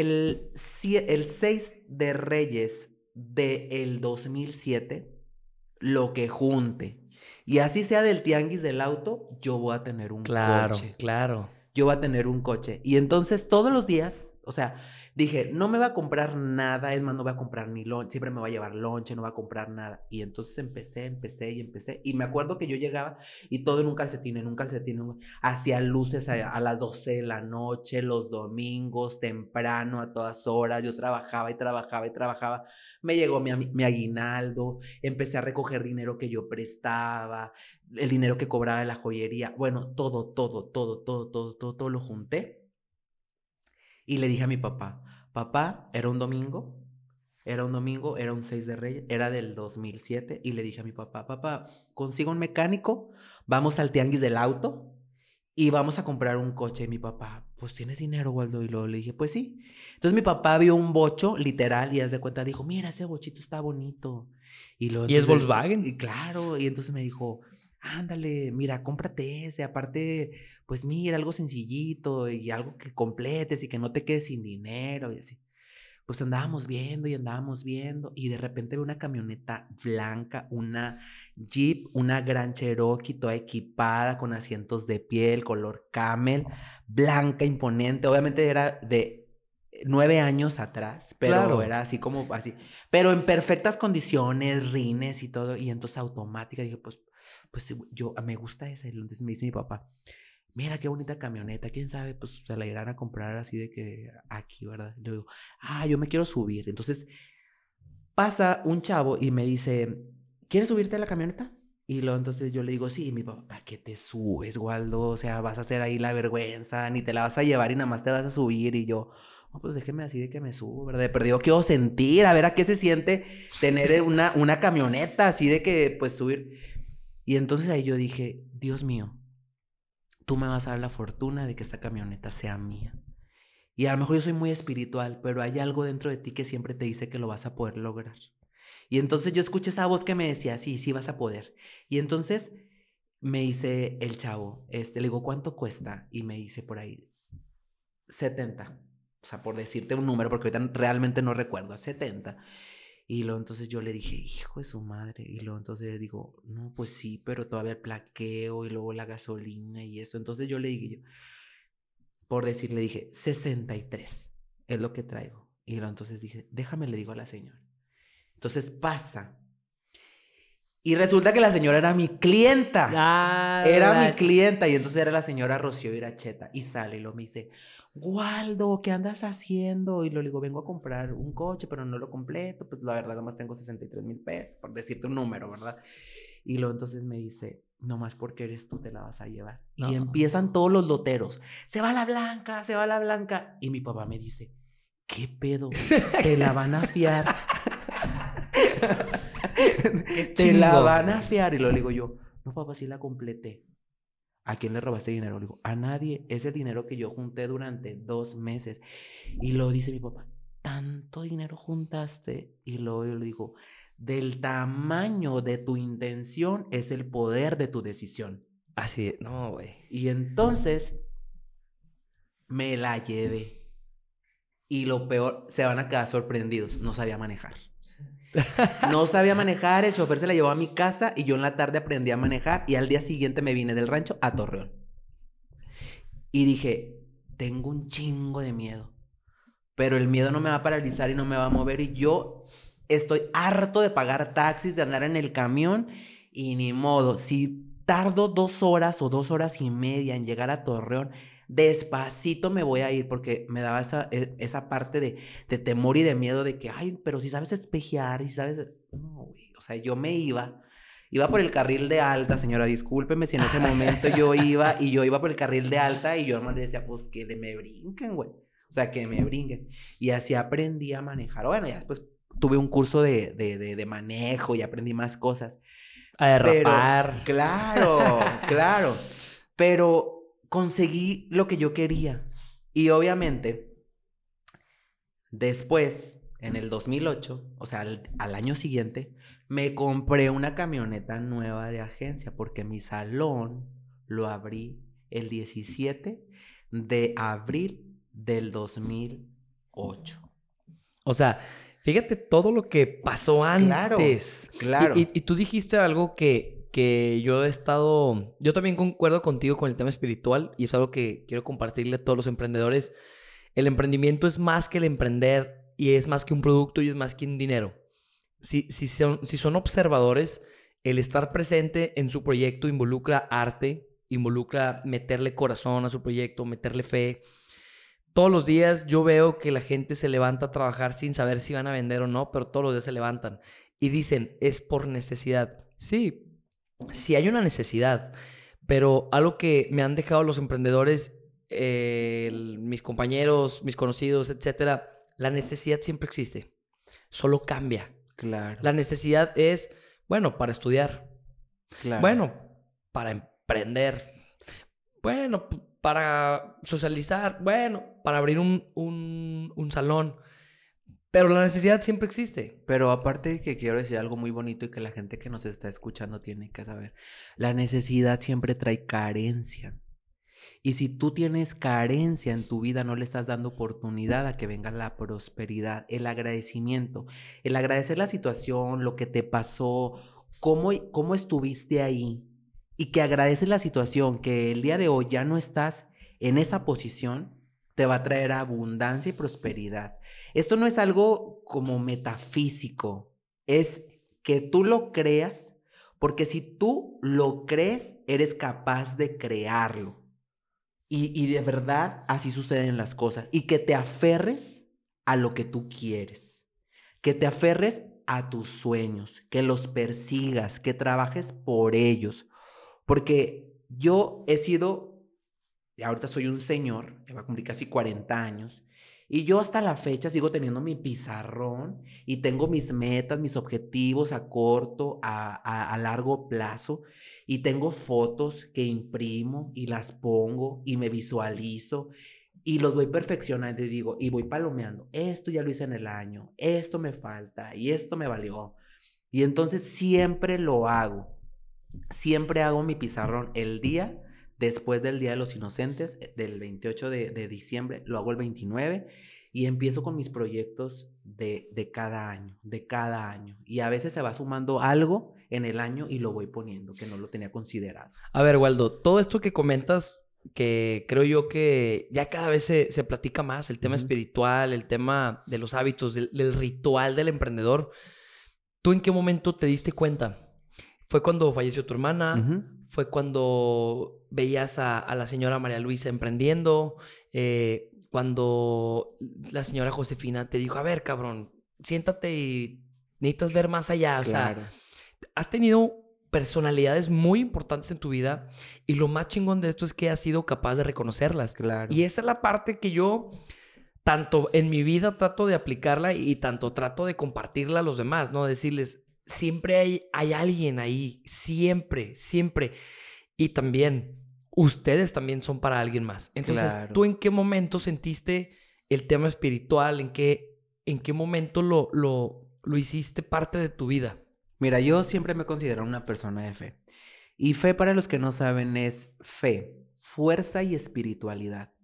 el, el 6 de Reyes del el 2007, lo que junte. Y así sea del tianguis del auto, yo voy a tener un claro, coche. Claro, claro. Yo voy a tener un coche. Y entonces todos los días, o sea, dije, no me va a comprar nada, es más, no voy a comprar ni lonche, siempre me va a llevar lonche, no va a comprar nada. Y entonces empecé, empecé y empecé. Y me acuerdo que yo llegaba y todo en un calcetín, en un calcetín, hacía luces a, las 12 de la noche, los domingos, temprano, a todas horas. Yo trabajaba y trabajaba y trabajaba. Me llegó mi, mi aguinaldo, empecé a recoger dinero que yo prestaba, el dinero que cobraba de la joyería. Bueno, todo, todo, todo, todo, todo, todo, todo lo junté y le dije a mi papá, papá, era un domingo, era un domingo, era un 6 de Reyes, era del 2007, y le dije a mi papá, papá, consigo un mecánico, vamos al tianguis del auto y vamos a comprar un coche. Y mi papá, pues tienes dinero, Waldo. Y luego le dije, pues sí. Entonces mi papá vio un bocho, literal, y de cuenta dijo, mira, ese bochito está bonito. Y, lo, ¿Y es Volkswagen. Y claro, y entonces me dijo, ándale, mira, cómprate ese, aparte, pues mira, algo sencillito y algo que completes y que no te quedes sin dinero y así. Pues andábamos viendo y andábamos viendo y de repente veo una camioneta blanca, una Jeep, una Gran Cherokee toda equipada con asientos de piel, color camel, blanca, imponente. Obviamente era de nueve años atrás, pero era así como así, pero en perfectas condiciones, rines y todo, y entonces automática, dije, pues pues yo me gusta esa. Entonces me dice mi papá, mira qué bonita camioneta, quién sabe, pues se la irán a comprar así de que aquí, ¿verdad? Le digo, ah, yo me quiero subir. Entonces pasa un chavo y me dice, ¿quieres subirte a la camioneta? Y luego entonces yo le digo, sí, mi papá, ¿a qué te subes, Waldo? O sea, vas a hacer ahí la vergüenza, ni te la vas a llevar y nada más te vas a subir. Y yo, pues déjeme así de que me subo, ¿verdad? De perdido quiero sentir, a ver a qué se siente tener una, una camioneta así de que, pues subir. Y entonces ahí yo dije, Dios mío, tú me vas a dar la fortuna de que esta camioneta sea mía. Y a lo mejor yo soy muy espiritual, pero hay algo dentro de ti que siempre te dice que lo vas a poder lograr. Y entonces yo escuché esa voz que me decía, sí, sí vas a poder. Y entonces me dice el chavo, este, le digo, ¿cuánto cuesta? Y me dice por ahí, 70. O sea, por decirte un número, porque ahorita realmente no recuerdo, 70. Y luego entonces yo le dije, hijo de su madre. Y luego entonces digo, no, pues sí, pero todavía el plaqueo y luego la gasolina y eso. Entonces yo le dije, yo, por decir, le dije, 63 es lo que traigo. Y luego entonces dije, déjame, le digo a la señora. Entonces pasa. Y resulta que la señora era mi clienta. Ah, era mi clienta. Y entonces era la señora Rocío Iracheta. Y sale y lo me dice, Waldo, ¿qué andas haciendo? Y lo digo, vengo a comprar un coche, pero no lo completo. Pues la verdad, nomás tengo 63 mil pesos, por decirte un número, ¿verdad? Y luego entonces me dice, nomás porque eres tú te la vas a llevar. Y empiezan todos los loteros. Se va la blanca, se va la blanca. Y mi papá me dice, ¿qué pedo? Te la van a fiar. te la van a fiar. Y lo digo yo, no, papá, sí la completé. ¿A quién le robaste dinero? Le digo, a nadie. Es el dinero que yo junté durante dos meses. Y lo dice mi papá, ¿tanto dinero juntaste? Y luego yo le digo, del tamaño de tu intención es el poder de tu decisión. Así, no, güey. Y entonces, Me la llevé. Y lo peor, se van a quedar sorprendidos. No sabía manejar. No sabía manejar, el chofer se la llevó a mi casa y yo en la tarde aprendí a manejar y al día siguiente me vine del rancho a Torreón. Y dije, tengo un chingo de miedo, pero el miedo no me va a paralizar y no me va a mover y yo estoy harto de pagar taxis, de andar en el camión y ni modo, si tardo dos horas o dos horas y media en llegar a Torreón, despacito me voy a ir porque me daba esa, e, esa parte de, de, temor y de miedo de que, ay, pero si sabes espejear, si sabes... No, güey. O sea, yo me iba, iba por el carril de alta, señora, discúlpeme si en ese momento yo iba y yo iba por el carril de alta y yo además le decía, pues que me brinquen, güey. O sea, que me brinquen. Y así aprendí a manejar. Bueno, ya después tuve un curso de, de, de, de manejo y aprendí más cosas. A derrapar. claro, claro. Pero conseguí lo que yo quería. Y obviamente, después, en el 2008, o sea, al, año siguiente, me compré una camioneta nueva de agencia porque mi salón lo abrí el 17 de abril del 2008. O sea, fíjate todo lo que pasó antes. Claro, Y, y, tú dijiste algo que, que yo he estado, yo también concuerdo contigo con el tema espiritual y es algo que quiero compartirle a todos los emprendedores. El emprendimiento es más que el emprender y es más que un producto y es más que un dinero. Si, si, son, si son observadores, el estar presente en su proyecto involucra arte, involucra meterle corazón a su proyecto, meterle fe. Todos los días yo veo que la gente se levanta a trabajar sin saber si van a vender o no, pero todos los días se levantan y dicen, es por necesidad. Sí, si hay una necesidad, pero algo que me han dejado los emprendedores, eh, mis compañeros, mis conocidos, etcétera, la necesidad siempre existe, solo cambia. Claro. La necesidad es, bueno, para estudiar. Claro. Bueno, para emprender. Bueno, para socializar. Bueno, para abrir un, un, un salón. Pero la necesidad siempre existe. Pero aparte que quiero decir algo muy bonito y que la gente que nos está escuchando tiene que saber. La necesidad siempre trae carencia. Y si tú tienes carencia en tu vida, no le estás dando oportunidad a que venga la prosperidad, el agradecimiento, el agradecer la situación, lo que te pasó, cómo, cómo estuviste ahí y que agradeces la situación, que el día de hoy ya no estás en esa posición, te va a traer abundancia y prosperidad. Esto no es algo como metafísico, es que tú lo creas, porque si tú lo crees, eres capaz de crearlo. Y, y de verdad así suceden las cosas. Y que te aferres a lo que tú quieres. Que te aferres a tus sueños, que los persigas, que trabajes por ellos. Porque yo he sido y ahorita soy un señor, que va a cumplir casi 40 años, y yo hasta la fecha sigo teniendo mi pizarrón y tengo mis metas, mis objetivos a corto, a, a, largo plazo, y tengo fotos que imprimo y las pongo y me visualizo y los voy perfeccionando y digo, y voy palomeando, esto ya lo hice en el año, esto me falta y esto me valió. Y entonces siempre lo hago, siempre hago mi pizarrón el día Después del Día de los Inocentes, eh, del 28 de, diciembre, lo hago el 29 y empiezo con mis proyectos de, de, cada año, de cada año. Y a veces se va sumando algo en el año y lo voy poniendo, que no lo tenía considerado. A ver, Waldo, todo esto que comentas, que creo yo que ya cada vez se, se platica más, el tema espiritual, el tema de los hábitos, del, del, ritual del emprendedor, ¿tú en qué momento te diste cuenta? ¿Fue cuando falleció tu hermana? Uh -huh fue cuando veías a, la señora María Luisa emprendiendo, eh, cuando la señora Josefina te dijo, a ver, cabrón, siéntate y necesitas ver más allá. O sea, has tenido personalidades muy importantes en tu vida y lo más chingón de esto es que has sido capaz de reconocerlas. Claro. Y esa es la parte que yo tanto en mi vida trato de aplicarla y tanto trato de compartirla a los demás, ¿no? Decirles, siempre hay, hay alguien ahí, siempre, siempre. Y también, ustedes también son para alguien más. Entonces, Claro. ¿tú en qué momento sentiste el tema espiritual? ¿En qué, en qué momento lo, lo, lo hiciste parte de tu vida? Mira, yo siempre me considero una persona de fe. Y fe, para los que no saben, es fe, fuerza y espiritualidad.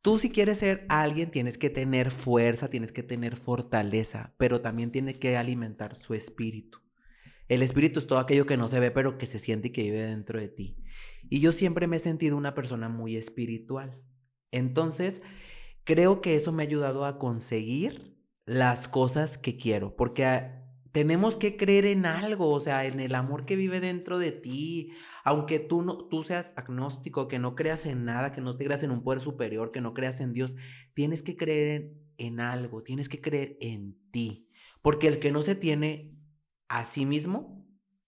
Tú si quieres ser alguien tienes que tener fuerza, tienes que tener fortaleza, pero también tiene que alimentar su espíritu. El espíritu es todo aquello que no se ve, pero que se siente y que vive dentro de ti. Y yo siempre me he sentido una persona muy espiritual. Entonces, creo que eso me ha ayudado a conseguir las cosas que quiero, porque tenemos que creer en algo, o sea, en el amor que vive dentro de ti, aunque tú no tú seas agnóstico, que no creas en nada, que no te creas en un poder superior, que no creas en Dios, tienes que creer en, algo, tienes que creer en ti, porque el que no se tiene a sí mismo,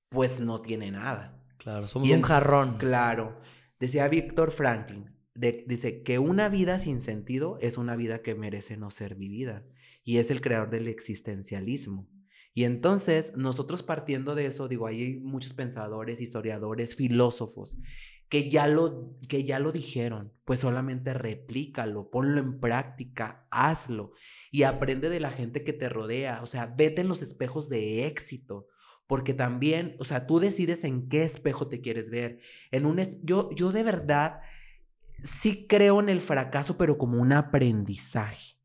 pues no tiene nada. Claro, somos un jarrón. Claro. Decía Víctor Franklin, dice que una vida sin sentido es una vida que merece no ser vivida. Y es el creador del existencialismo. Y entonces, nosotros partiendo de eso, digo, hay muchos pensadores, historiadores, filósofos, que ya lo, que ya lo dijeron, pues solamente replícalo, ponlo en práctica, hazlo y aprende de la gente que te rodea, o sea, vete en los espejos de éxito, porque también, o sea, tú decides en qué espejo te quieres ver. En un yo yo de verdad sí creo en el fracaso, pero como un aprendizaje.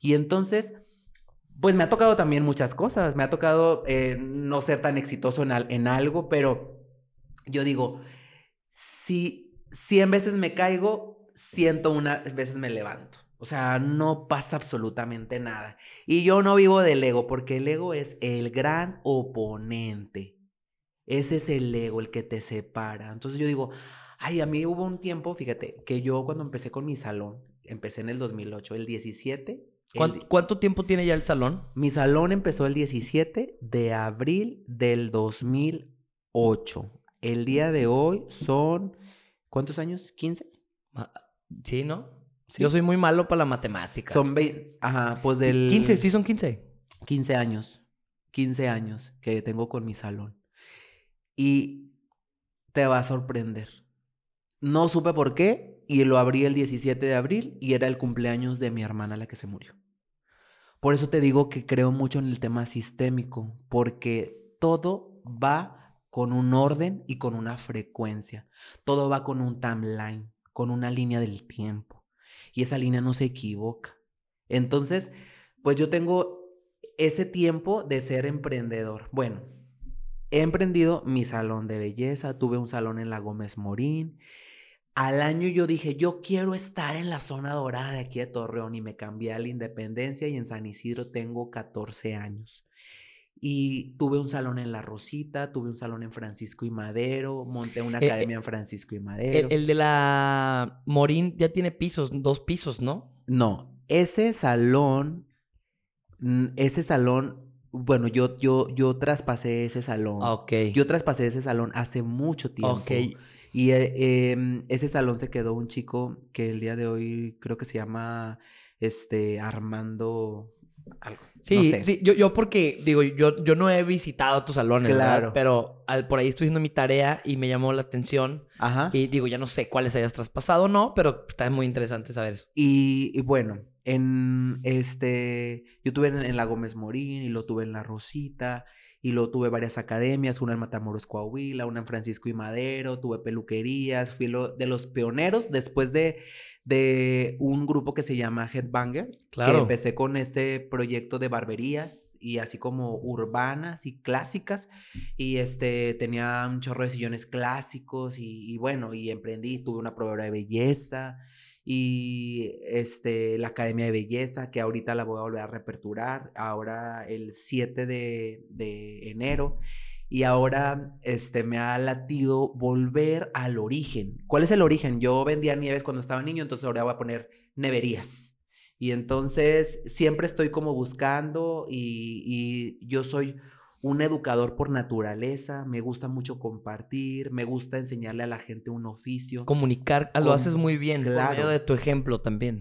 Y entonces pues me ha tocado también muchas cosas. Me ha tocado eh, no ser tan exitoso en, algo, pero yo digo, si 100 veces me caigo, una veces me levanto. O sea, no pasa absolutamente nada. Y yo no vivo del ego, porque el ego es el gran oponente. Ese es el ego, el que te separa. Entonces yo digo, ay, a mí hubo un tiempo, fíjate, que yo cuando empecé con mi salón, empecé en el 2008, el 17, ¿Cuánto, tiempo tiene ya el salón? Mi salón empezó el 17 de abril del 2008. El día de hoy son, ¿cuántos años? ¿15? Sí, ¿no? Yo soy muy malo para la matemática. Son 20, ajá, pues del... 15, sí son 15. 15 años, 15 años que tengo con mi salón. Y te va a sorprender. No supe por qué y lo abrí el 17 de abril y era el cumpleaños de mi hermana la que se murió. Por eso te digo que creo mucho en el tema sistémico, porque todo va con un orden y con una frecuencia. Todo va con un timeline, con una línea del tiempo. Y esa línea no se equivoca. Entonces, pues yo tengo ese tiempo de ser emprendedor. Bueno, he emprendido mi salón de belleza, tuve un salón en la Gómez Morín, al año yo dije, yo quiero estar en la zona dorada de aquí de Torreón y me cambié a la Independencia y en San Isidro tengo 14 años. Y tuve un salón en La Rosita, tuve un salón en Francisco y Madero, monté una eh, eh, academia en Francisco y Madero. El, de la Morín ya tiene pisos, dos pisos, ¿no? No, ese salón, ese salón, bueno, yo, yo, yo traspasé ese salón. Ok. Yo traspasé ese salón hace mucho tiempo. Ok. Y eh, em, ese salón se quedó un chico que el día de hoy creo que se llama este Armando algo. Sí, sí, yo, yo porque, digo, yo, yo no he visitado tu salón, claro. pero al, por ahí estoy haciendo mi tarea y me llamó la atención. Ajá. Y digo, ya no sé cuáles hayas traspasado o no, pero está muy interesante saber eso. Y, bueno, en este, yo tuve en, la Gómez Morín y lo tuve en la Rosita y luego tuve varias academias, una en Matamoros, Coahuila, una en Francisco y Madero, tuve peluquerías, fui lo, de los pioneros después de, de un grupo que se llama Headbanger, claro. que empecé con este proyecto de barberías y así como urbanas y clásicas y este tenía un chorro de sillones clásicos y, y bueno, y emprendí, tuve una proveedora de belleza, y este, la Academia de Belleza, que ahorita la voy a volver a reaperturar, ahora el 7 de, de, enero. Y ahora este, me ha latido volver al origen. ¿Cuál es el origen? Yo vendía nieves cuando estaba niño, entonces ahora voy a poner neverías. Y entonces siempre estoy como buscando y, y yo soy un educador por naturaleza, me gusta mucho compartir, me gusta enseñarle a la gente un oficio. Comunicar, ah, lo haces muy bien, claro. por medio de tu ejemplo también.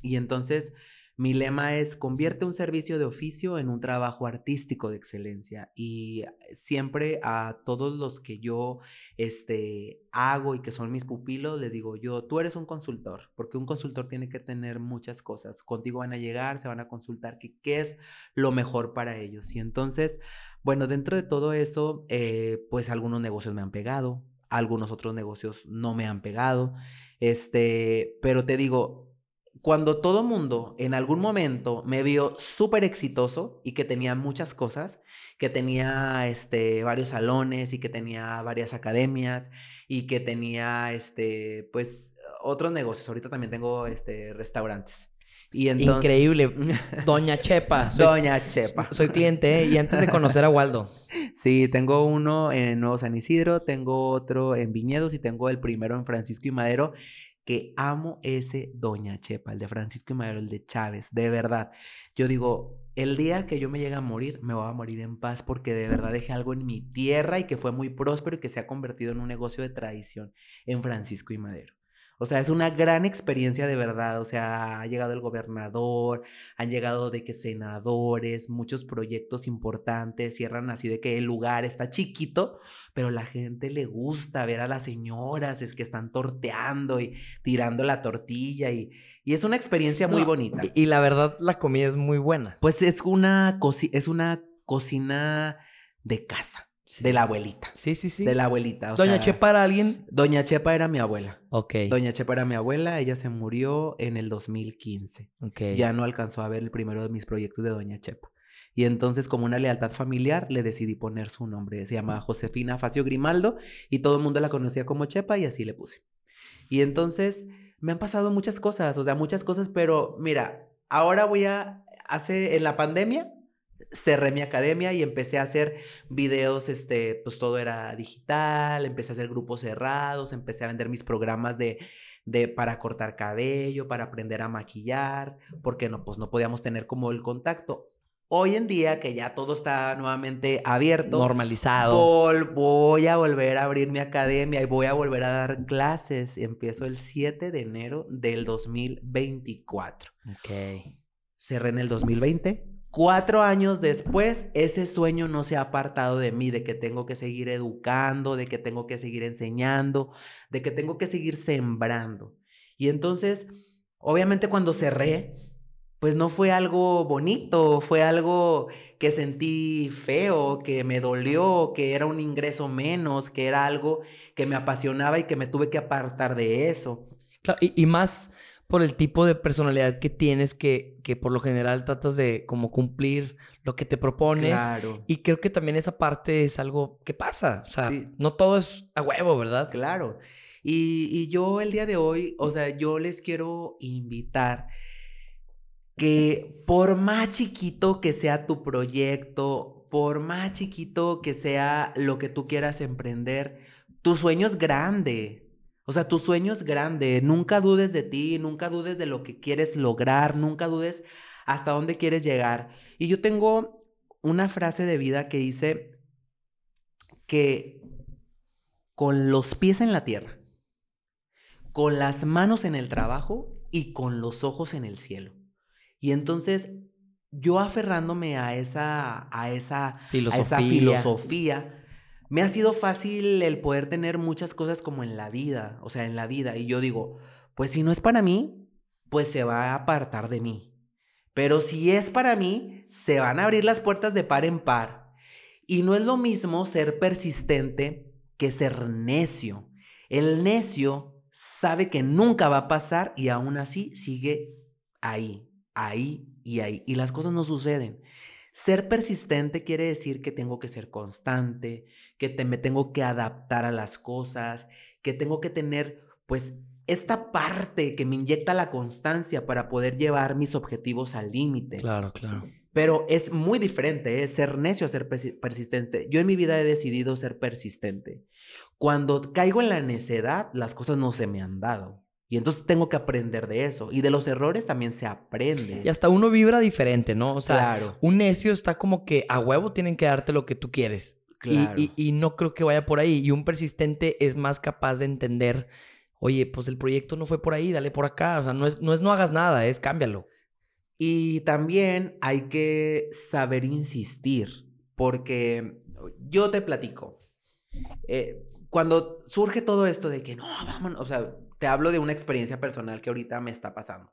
Y entonces mi lema es convierte un servicio de oficio en un trabajo artístico de excelencia y siempre a todos los que yo este, hago y que son mis pupilos les digo yo, tú eres un consultor, porque un consultor tiene que tener muchas cosas. Contigo van a llegar, se van a consultar qué es lo mejor para ellos. Y entonces bueno, dentro de todo eso, eh, pues algunos negocios me han pegado, algunos otros negocios no me han pegado, este, pero te digo, cuando todo mundo en algún momento me vio súper exitoso y que tenía muchas cosas, que tenía este, varios salones y que tenía varias academias y que tenía este, pues otros negocios. Ahorita también tengo este, restaurantes. Y entonces... Increíble. Doña Chepa. Doña Chepa. Soy cliente, ¿eh? Y antes de conocer a Waldo. Sí, tengo uno en Nuevo San Isidro, tengo otro en Viñedos y tengo el primero en Francisco y Madero que amo ese Doña Chepa, el de Francisco y Madero, el de Chávez, de verdad. Yo digo, el día que yo me llegue a morir, me voy a morir en paz porque de verdad dejé algo en mi tierra y que fue muy próspero y que se ha convertido en un negocio de tradición en Francisco y Madero. O sea, es una gran experiencia de verdad. O sea, ha llegado el gobernador, han llegado de que senadores, muchos proyectos importantes, cierran así de que el lugar está chiquito, pero la gente le gusta ver a las señoras, es que están torteando y tirando la tortilla y, y es una experiencia muy bonita. Y, la verdad, la comida es muy buena. Pues es una, es una cocina de casa. De la abuelita. Sí, sí, sí. De la abuelita. Doña Chepa era alguien. Doña Chepa era mi abuela. Ok. Doña Chepa era mi abuela. Ella se murió en el 2015. Ok. Ya no alcanzó a ver el primero de mis proyectos de Doña Chepa. Y entonces, como una lealtad familiar, le decidí poner su nombre. Se llama Josefina Facio Grimaldo y todo el mundo la conocía como Chepa y así le puse. Y entonces, me han pasado muchas cosas, o sea, muchas cosas, pero mira, ahora voy a, hace, en la pandemia, cerré mi academia y empecé a hacer videos, este, pues todo era digital, empecé a hacer grupos cerrados, empecé a vender mis programas de, de para cortar cabello, para aprender a maquillar, porque no, pues no podíamos tener como el contacto. Hoy en día, que ya todo está nuevamente abierto, normalizado, voy a volver a abrir mi academia y voy a volver a dar clases. Empiezo el 7 de enero del 2024. Ok. Cerré en el 2020 Cuatro años después, ese sueño no se ha apartado de mí, de que tengo que seguir educando, de que tengo que seguir enseñando, de que tengo que seguir sembrando. Y entonces, obviamente cuando cerré, pues no fue algo bonito, fue algo que sentí feo, que me dolió, que era un ingreso menos, que era algo que me apasionaba y que me tuve que apartar de eso. y, y más por el tipo de personalidad que tienes que, que por lo general tratas de como cumplir lo que te propones. Claro. Y creo que también esa parte es algo que pasa. O sea, no todo es a huevo, ¿verdad? Claro. Y, y yo el día de hoy, o sea, yo les quiero invitar que por más chiquito que sea tu proyecto, por más chiquito que sea lo que tú quieras emprender, tu sueño es grande. O sea, tu sueño es grande, nunca dudes de ti, nunca dudes de lo que quieres lograr, nunca dudes hasta dónde quieres llegar. Y yo tengo una frase de vida que dice que con los pies en la tierra, con las manos en el trabajo y con los ojos en el cielo. Y entonces yo aferrándome a esa, a esa filosofía, a esa filosofía me ha sido fácil el poder tener muchas cosas como en la vida, o sea, en la vida. Y yo digo, pues si no es para mí, pues se va a apartar de mí. Pero si es para mí, se van a abrir las puertas de par en par. Y no es lo mismo ser persistente que ser necio. El necio sabe que nunca va a pasar y aún así sigue ahí, ahí y ahí. Y las cosas no suceden. Ser persistente quiere decir que tengo que ser constante, que te, me tengo que adaptar a las cosas, que tengo que tener pues esta parte que me inyecta la constancia para poder llevar mis objetivos al límite. Claro, claro. Pero es muy diferente, es ¿eh? ser necio a ser persistente. Yo en mi vida he decidido ser persistente. Cuando caigo en la necedad, las cosas no se me han dado. Y entonces tengo que aprender de eso. Y de los errores también se aprende. Y hasta uno vibra diferente, ¿no? O sea, un necio está como que a huevo tienen que darte lo que tú quieres. Claro. Y, no creo que vaya por ahí. Y un persistente es más capaz de entender, oye, pues el proyecto no fue por ahí, dale por acá. O sea, no es no, es no hagas nada, es cámbialo. Y también hay que saber insistir, porque yo te platico. Eh, cuando surge todo esto de que no, vámonos, o sea, te hablo de una experiencia personal que ahorita me está pasando.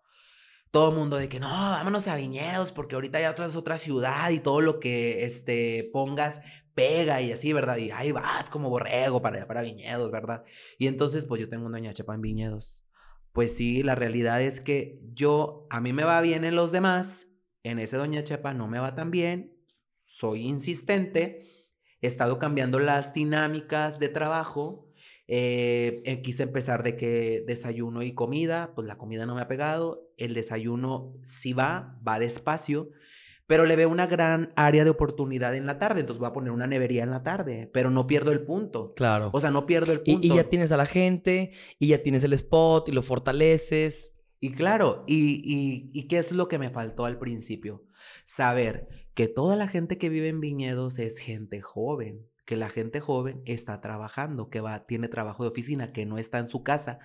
Todo el mundo de que no, vámonos a Viñedos porque ahorita ya es otra ciudad y todo lo que este, pongas pega y así, ¿verdad? Y ahí vas como borrego para, para Viñedos, ¿verdad? Y entonces, pues yo tengo una doña Chepa en Viñedos. Pues sí, la realidad es que yo, a mí me va bien en los demás, en ese Doña Chepa no me va tan bien, soy insistente, he estado cambiando las dinámicas de trabajo, eh, eh, quise empezar de que desayuno y comida, pues la comida no me ha pegado, el desayuno sí va, va despacio, pero le veo una gran área de oportunidad en la tarde, entonces voy a poner una nevería en la tarde, pero no pierdo el punto. Claro. O sea, no pierdo el punto. Y, y ya tienes a la gente, y ya tienes el spot, y lo fortaleces. Y claro, y, y, y qué es lo que me faltó al principio? Saber que toda la gente que vive en viñedos es gente joven, que la gente joven está trabajando, que va, tiene trabajo de oficina, que no está en su casa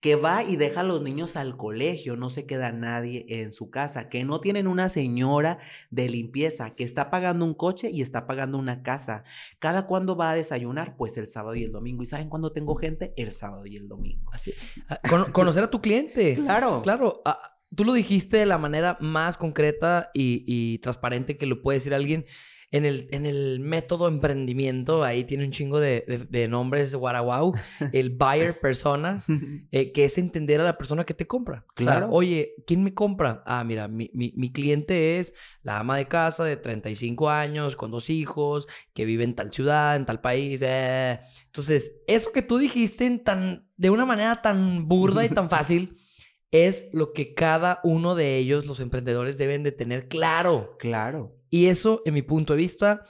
que va y deja a los niños al colegio, no se queda nadie en su casa, que no tienen una señora de limpieza, que está pagando un coche y está pagando una casa. Cada cuándo va a desayunar, pues el sábado y el domingo. ¿Y saben cuándo tengo gente? El sábado y el domingo. Así. Ah, conocer a tu cliente. claro. Claro. Ah, tú lo dijiste de la manera más concreta y, y transparente que lo puede decir alguien en el, en el método emprendimiento, ahí tiene un chingo de, de, nombres guaraguau, el buyer persona, eh, que es entender a la persona que te compra. Claro. Oye, ¿quién me compra? Ah, mira, mi, mi, mi, cliente es la ama de casa de 35 años, con dos hijos, que vive en tal ciudad, en tal país. Eh. Entonces, eso que tú dijiste en tan, de una manera tan burda y tan fácil es lo que cada uno de ellos, los emprendedores, deben de tener claro. Claro. Y eso, en mi punto de vista,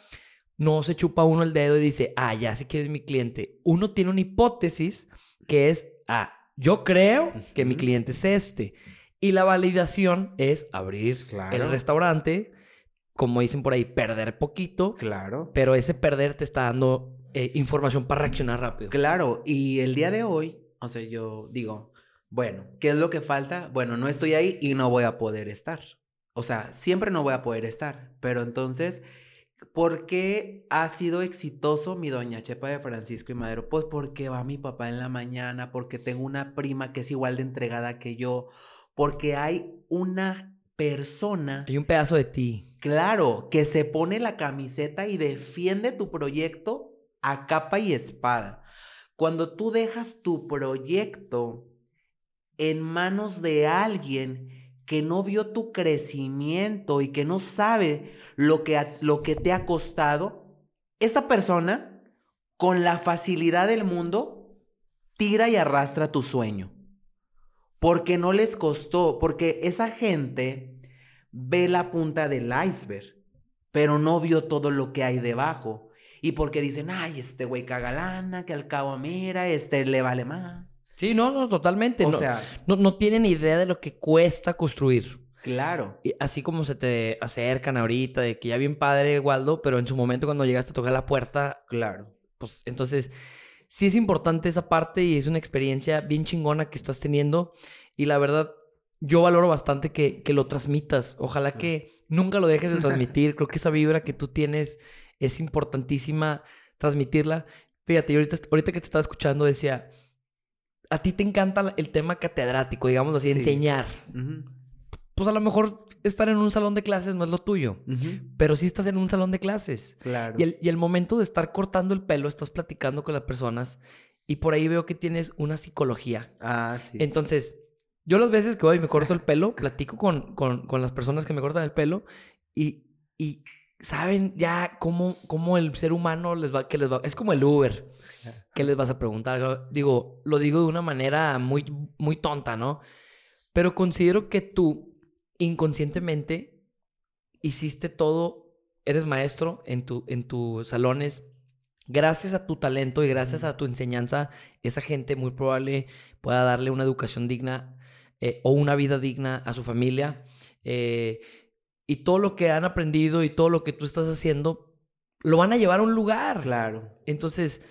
no se chupa uno el dedo y dice, ah, ya sé que es mi cliente. Uno tiene una hipótesis que es, ah, yo creo que mi cliente es este. Y la validación es abrir el restaurante, como dicen por ahí, perder poquito. Claro. Pero ese perder te está dando eh, información para reaccionar rápido. Claro. Y el día de hoy, o sea, yo digo, bueno, ¿qué es lo que falta? Bueno, no estoy ahí y no voy a poder estar. O sea, siempre no voy a poder estar. Pero entonces, ¿por qué ha sido exitoso mi doña Chepa de Francisco y Madero? Pues porque va mi papá en la mañana, porque tengo una prima que es igual de entregada que yo, porque hay una persona. Hay un pedazo de ti. Claro, que se pone la camiseta y defiende tu proyecto a capa y espada. Cuando tú dejas tu proyecto en manos de alguien que no vio tu crecimiento y que no sabe lo que, lo que te ha costado, esa persona, con la facilidad del mundo, tira y arrastra tu sueño. Porque no les costó, porque esa gente ve la punta del iceberg, pero no vio todo lo que hay debajo. Y porque dicen, ay, este güey cagalana, que al cabo mira, este le vale más. Sí, no, no, totalmente. O no, sea, no, no tienen idea de lo que cuesta construir. Claro. Y así como se te acercan ahorita, de que ya bien padre, Waldo, pero en su momento cuando llegaste a tocar la puerta. Claro. Pues entonces, sí es importante esa parte y es una experiencia bien chingona que estás teniendo. Y la verdad, yo valoro bastante que, que lo transmitas. Ojalá que nunca lo dejes de transmitir. Creo que esa vibra que tú tienes es importantísima transmitirla. Fíjate, ahorita, ahorita que te estaba escuchando decía a ti te encanta el tema catedrático, digamos así, enseñar. Pues a lo mejor estar en un salón de clases no es lo tuyo, pero sí estás en un salón de clases. Claro. Y el, y el, momento de estar cortando el pelo, estás platicando con las personas y por ahí veo que tienes una psicología. Ah, sí. Entonces, yo las veces que voy y me corto el pelo, platico con, con, con las personas que me cortan el pelo y, y saben ya cómo, cómo el ser humano les va, que les va, es como el Uber. ¿Qué les vas a preguntar? Digo, lo digo de una manera muy, muy tonta, ¿no? Pero considero que tú inconscientemente hiciste todo, eres maestro en, tu, en tus salones. Gracias a tu talento y gracias a tu enseñanza, esa gente muy probable pueda darle una educación digna eh, o una vida digna a su familia. Eh, y todo lo que han aprendido y todo lo que tú estás haciendo, lo van a llevar a un lugar. Claro. Entonces,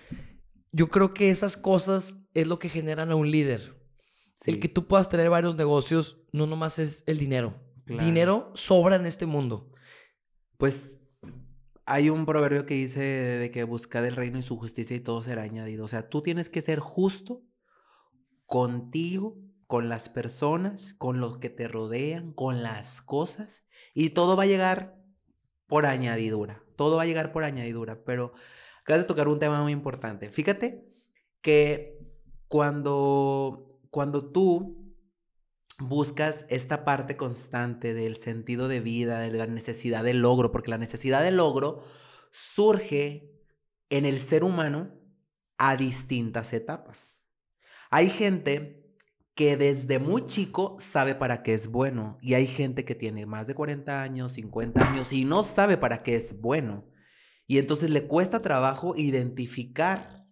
yo creo que esas cosas es lo que generan a un líder. El que tú puedas tener varios negocios no nomás es el dinero. Dinero sobra en este mundo. Pues hay un proverbio que dice de que busca el reino y su justicia y todo será añadido. O sea, tú tienes que ser justo contigo, con las personas, con los que te rodean, con las cosas y todo va a llegar por añadidura. Todo va a llegar por añadidura. Pero acabas de tocar un tema muy importante. Fíjate que cuando, cuando tú buscas esta parte constante del sentido de vida, de la necesidad de logro, porque la necesidad de logro surge en el ser humano a distintas etapas. Hay gente que desde muy chico sabe para qué es bueno y hay gente que tiene más de 40 años, 50 años y no sabe para qué es bueno. Y entonces le cuesta trabajo identificar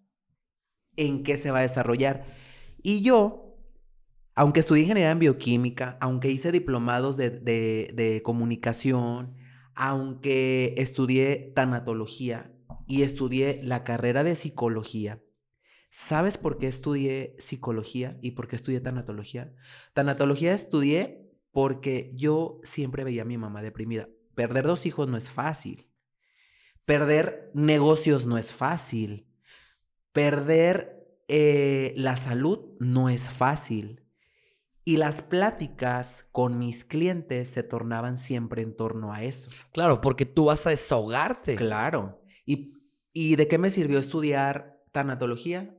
en qué se va a desarrollar. Y yo, aunque estudié ingeniería en bioquímica, aunque hice diplomados de, de comunicación, aunque estudié tanatología y estudié la carrera de psicología, ¿sabes por qué estudié psicología y por qué estudié tanatología? Tanatología estudié porque yo siempre veía a mi mamá deprimida. Perder dos hijos no es fácil. Perder negocios no es fácil. Perder eh, la salud no es fácil. Y las pláticas con mis clientes se tornaban siempre en torno a eso. Claro, porque tú vas a desahogarte. Claro. ¿Y, y de qué me sirvió estudiar tanatología?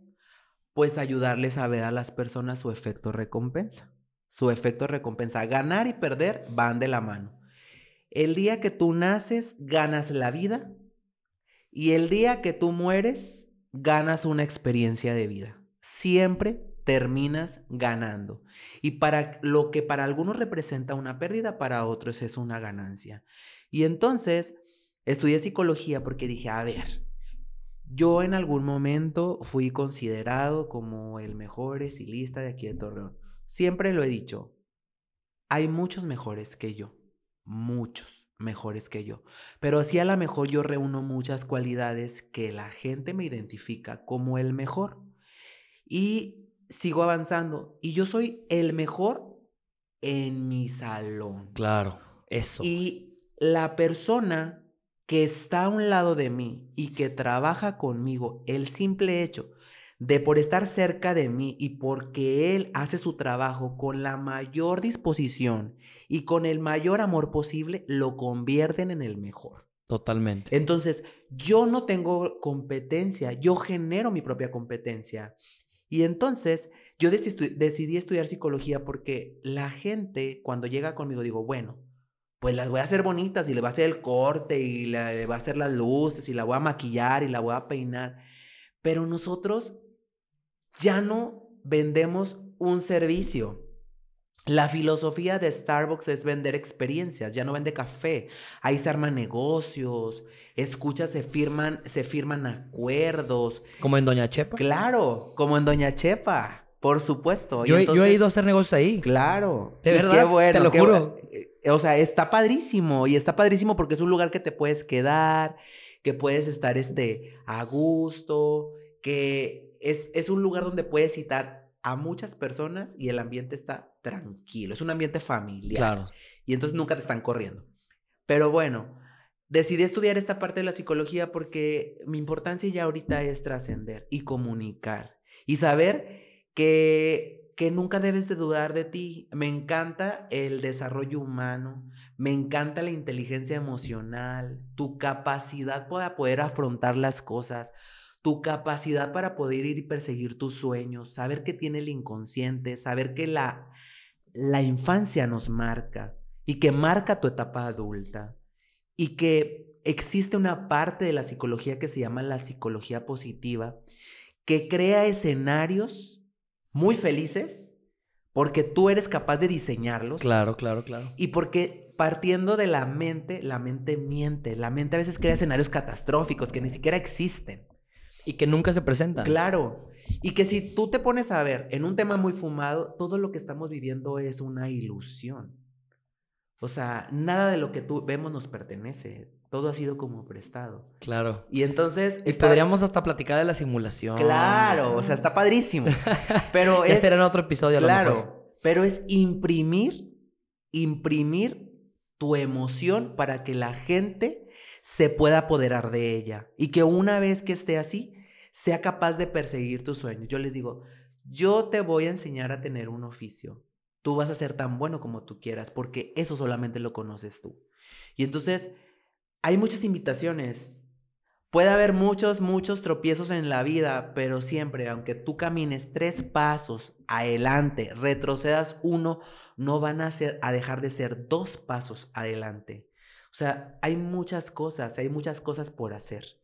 Pues ayudarles a ver a las personas su efecto recompensa. Su efecto recompensa. Ganar y perder van de la mano. El día que tú naces, ganas la vida. Y el día que tú mueres, ganas una experiencia de vida. Siempre terminas ganando. Y para lo que para algunos representa una pérdida, para otros es una ganancia. Y entonces estudié psicología porque dije, a ver, yo en algún momento fui considerado como el mejor estilista de aquí de Torreón. Siempre lo he dicho, hay muchos mejores que yo, muchos mejores que yo. Pero así a lo mejor yo reúno muchas cualidades que la gente me identifica como el mejor. Y sigo avanzando y yo soy el mejor en mi salón. Claro, eso. Y la persona que está a un lado de mí y que trabaja conmigo, el simple hecho de por estar cerca de mí y porque él hace su trabajo con la mayor disposición y con el mayor amor posible, lo convierten en el mejor. Totalmente. Entonces, yo no tengo competencia, yo genero mi propia competencia. Y entonces yo decidí estudiar psicología porque la gente cuando llega conmigo digo, bueno, pues las voy a hacer bonitas y le voy a hacer el corte y le voy a hacer las luces y la voy a maquillar y la voy a peinar. Pero nosotros ya no vendemos un servicio. La filosofía de Starbucks es vender experiencias, ya no vende café. Ahí se arman negocios, escuchas, se firman, se firman acuerdos. ¿Como en Doña Chepa? Claro, como en Doña Chepa, por supuesto. Yo, he ido a hacer negocios ahí. Claro. De verdad, bueno, te lo juro. o sea, está padrísimo y está padrísimo porque es un lugar que te puedes quedar, que puedes estar este, a gusto, que es, es un lugar donde puedes citar a muchas personas y el ambiente está tranquilo. Es un ambiente familiar. Claro. Y entonces nunca te están corriendo. Pero bueno, decidí estudiar esta parte de la psicología porque mi importancia ya ahorita es trascender y comunicar y saber que, nunca debes de dudar de ti. Me encanta el desarrollo humano, me encanta la inteligencia emocional, tu capacidad para poder afrontar las cosas tu capacidad para poder ir y perseguir tus sueños, saber que tiene el inconsciente, saber que la, la infancia nos marca y que marca tu etapa adulta y que existe una parte de la psicología que se llama la psicología positiva que crea escenarios muy felices porque tú eres capaz de diseñarlos. Claro, claro, claro. Y porque partiendo de la mente, la mente miente. La mente a veces crea escenarios catastróficos que ni siquiera existen. Y que nunca se presentan. Claro. Y que si tú te pones a ver en un tema muy fumado, todo lo que estamos viviendo es una ilusión. O sea, nada de lo que tú vemos nos pertenece. Todo ha sido como prestado. Claro. Y entonces. Y podríamos hasta platicar de la simulación. Claro, o sea, está padrísimo. Pero es. en otro episodio, Claro. Pero es imprimir, imprimir tu emoción para que la gente se pueda apoderar de ella y que una vez que esté así, sea capaz de perseguir tus sueños. Yo les digo, yo te voy a enseñar a tener un oficio. Tú vas a ser tan bueno como tú quieras, porque eso solamente lo conoces tú. Y entonces, hay muchas invitaciones Puede haber muchos, muchos tropiezos en la vida, pero siempre, aunque tú camines tres pasos adelante, retrocedas uno, no van a, ser, a dejar de ser dos pasos adelante. O sea, hay muchas cosas, hay muchas cosas por hacer.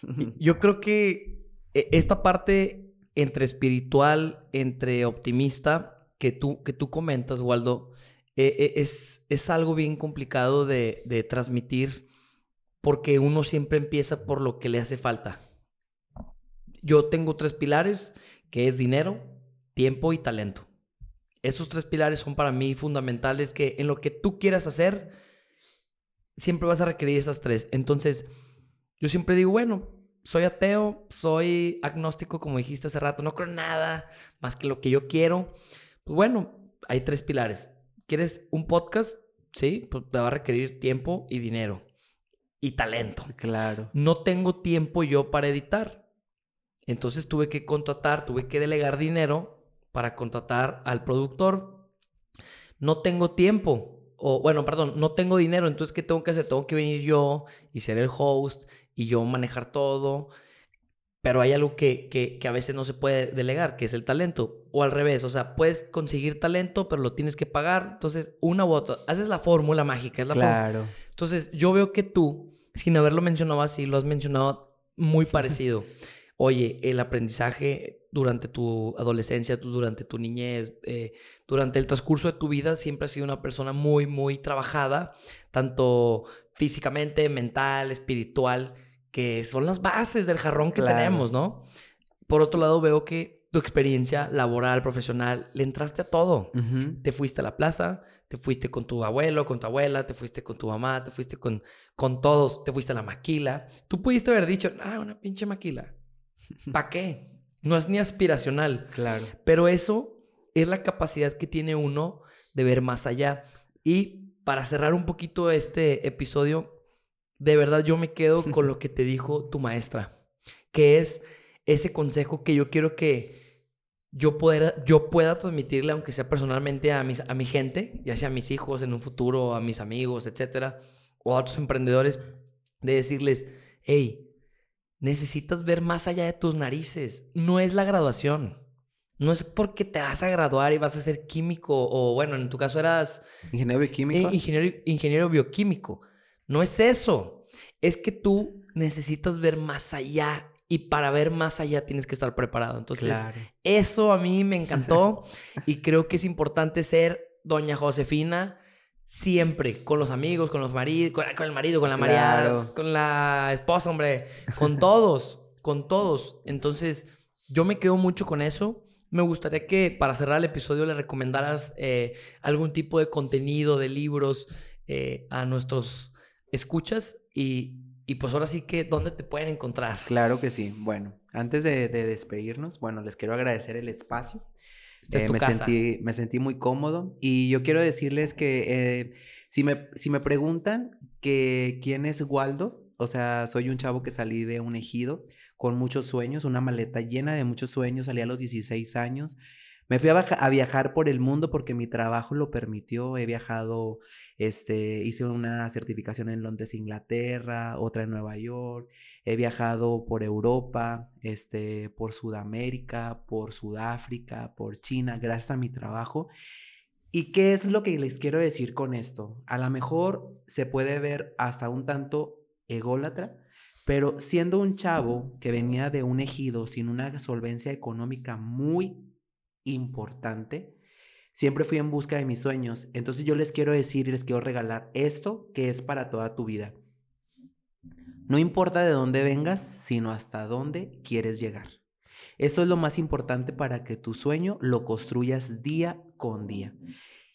Yo creo que e, esta parte entre espiritual, entre optimista, que tú, que tú comentas, Waldo, e, e, es, es algo bien complicado de, de transmitir porque uno siempre empieza por lo que le hace falta. Yo tengo tres pilares, que es dinero, tiempo y talento. Esos tres pilares son para mí fundamentales que en lo que tú quieras hacer, siempre vas a requerir esas tres. Entonces, yo siempre digo, bueno, soy ateo, soy agnóstico, como dijiste hace rato, no creo en nada más que lo que yo quiero. Pues bueno, hay tres pilares. ¿Quieres un podcast? Sí, pues te va a requerir tiempo y dinero y talento. Claro. No tengo tiempo yo para editar. Entonces tuve que contratar, tuve que delegar dinero para contratar al productor. No tengo tiempo. O bueno, perdón, no tengo dinero. Entonces, ¿qué tengo que hacer? Tengo que venir yo y ser el host y yo manejar todo. Pero hay algo que, que, que, a veces no se puede delegar, que es el talento. O al revés, o sea, puedes conseguir talento, pero lo tienes que pagar. Entonces, una u otra. Haces la fórmula mágica, es la claro. Entonces, yo veo que tú sin haberlo mencionado así, lo has mencionado muy parecido. Oye, el aprendizaje durante tu adolescencia, durante tu niñez, eh, durante el transcurso de tu vida, siempre has sido una persona muy, muy trabajada, tanto físicamente, mental, espiritual, que son las bases del jarrón que tenemos, ¿no? Por otro lado, veo que tu experiencia laboral, profesional, le entraste a todo. Te fuiste a la plaza, te fuiste con tu abuelo, con tu abuela, te fuiste con tu mamá, te fuiste con, con todos, te fuiste a la maquila. Tú pudiste haber dicho, ah, una pinche maquila. ¿Para qué? No es ni aspiracional. Claro. Pero eso es la capacidad que tiene uno de ver más allá. Y para cerrar un poquito este episodio, de verdad yo me quedo con lo que te dijo tu maestra, que es ese consejo que yo quiero que yo, yo pueda transmitirle, aunque sea personalmente, a, mis, a mi gente, ya sea a mis hijos en un futuro, a mis amigos, etcétera, o a otros emprendedores, de decirles, hey, necesitas ver más allá de tus narices. No es la graduación. No es porque te vas a graduar y vas a ser químico, o bueno, en tu caso eras... Ingeniero bioquímico. Eh, ingeniero, ingeniero bioquímico. No es eso. Es que tú necesitas ver más allá y para ver más allá tienes que estar preparado. Entonces, eso a mí me encantó y creo que es importante ser doña Josefina siempre con los amigos, con los maridos, con, el marido, con la María, con la esposa, hombre, con todos, con todos. Entonces, yo me quedo mucho con eso. Me gustaría que para cerrar el episodio le recomendaras eh, algún tipo de contenido, de libros eh, a nuestros escuchas y, y pues ahora sí que, ¿dónde te pueden encontrar? Claro que sí. Bueno, antes de, despedirnos, bueno, les quiero agradecer el espacio. Eh, me, Sentí, me sentí muy cómodo y yo quiero decirles que eh, si, me, si me preguntan que quién es Waldo, o sea, soy un chavo que salí de un ejido con muchos sueños, una maleta llena de muchos sueños, salí a los 16 años. Me fui a, a, viajar por el mundo porque mi trabajo lo permitió. He viajado este, hice una certificación en Londres, Inglaterra, otra en Nueva York. He viajado por Europa, este, por Sudamérica, por Sudáfrica, por China, gracias a mi trabajo. ¿Y qué es lo que les quiero decir con esto? A lo mejor se puede ver hasta un tanto ególatra, pero siendo un chavo que venía de un ejido sin una solvencia económica muy importante, Siempre fui en busca de mis sueños. Entonces yo les quiero decir y les quiero regalar esto que es para toda tu vida. No importa de dónde vengas, sino hasta dónde quieres llegar. Eso es lo más importante para que tu sueño lo construyas día con día.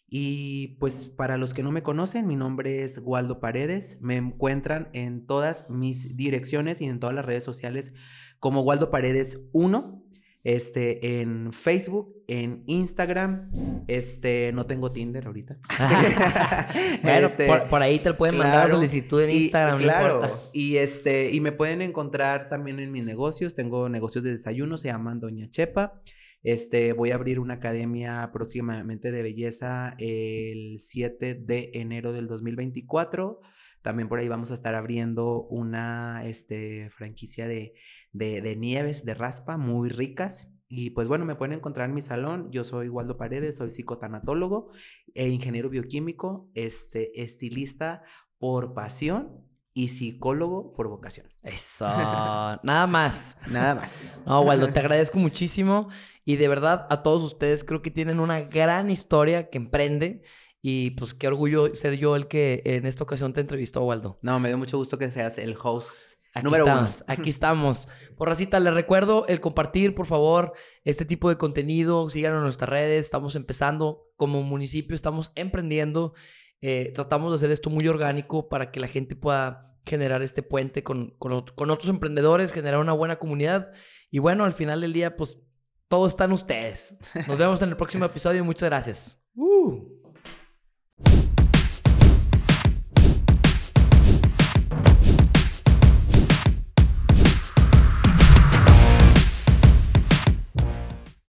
Y pues para los que no me conocen, mi nombre es Waldo Paredes. Me encuentran en todas mis direcciones y en todas las redes sociales como Waldo Paredes 1 este, en Facebook, en Instagram, este, no tengo Tinder ahorita. bueno, este, por, ahí te pueden mandar solicitud en Instagram, y, claro, y este, y me pueden encontrar también en mis negocios, tengo negocios de desayuno, se llaman Doña Chepa. Este, voy a abrir una academia próximamente de belleza el 7 de enero del 2024 También por ahí vamos a estar abriendo una este, franquicia de, de, de nieves de raspa muy ricas. Y pues bueno, me pueden encontrar en mi salón. Yo soy Waldo Paredes, soy psicotanatólogo e ingeniero bioquímico, este, estilista por pasión y psicólogo por vocación. Eso, nada más. Nada más. No, Waldo, te agradezco muchísimo y de verdad a todos ustedes creo que tienen una gran historia que emprende y pues qué orgullo ser yo el que en esta ocasión te entrevistó, Waldo. No, me dio mucho gusto que seas el host Aquí número estamos, uno. aquí estamos. Por racita, les recuerdo el compartir, por favor, este tipo de contenido. Síganos en nuestras redes. Estamos empezando como municipio, estamos emprendiendo. Eh, tratamos de hacer esto muy orgánico para que la gente pueda generar este puente con, con, con otros emprendedores, generar una buena comunidad. Y bueno, al final del día, pues todo está en ustedes. Nos vemos en el próximo episodio. Muchas gracias. Uh.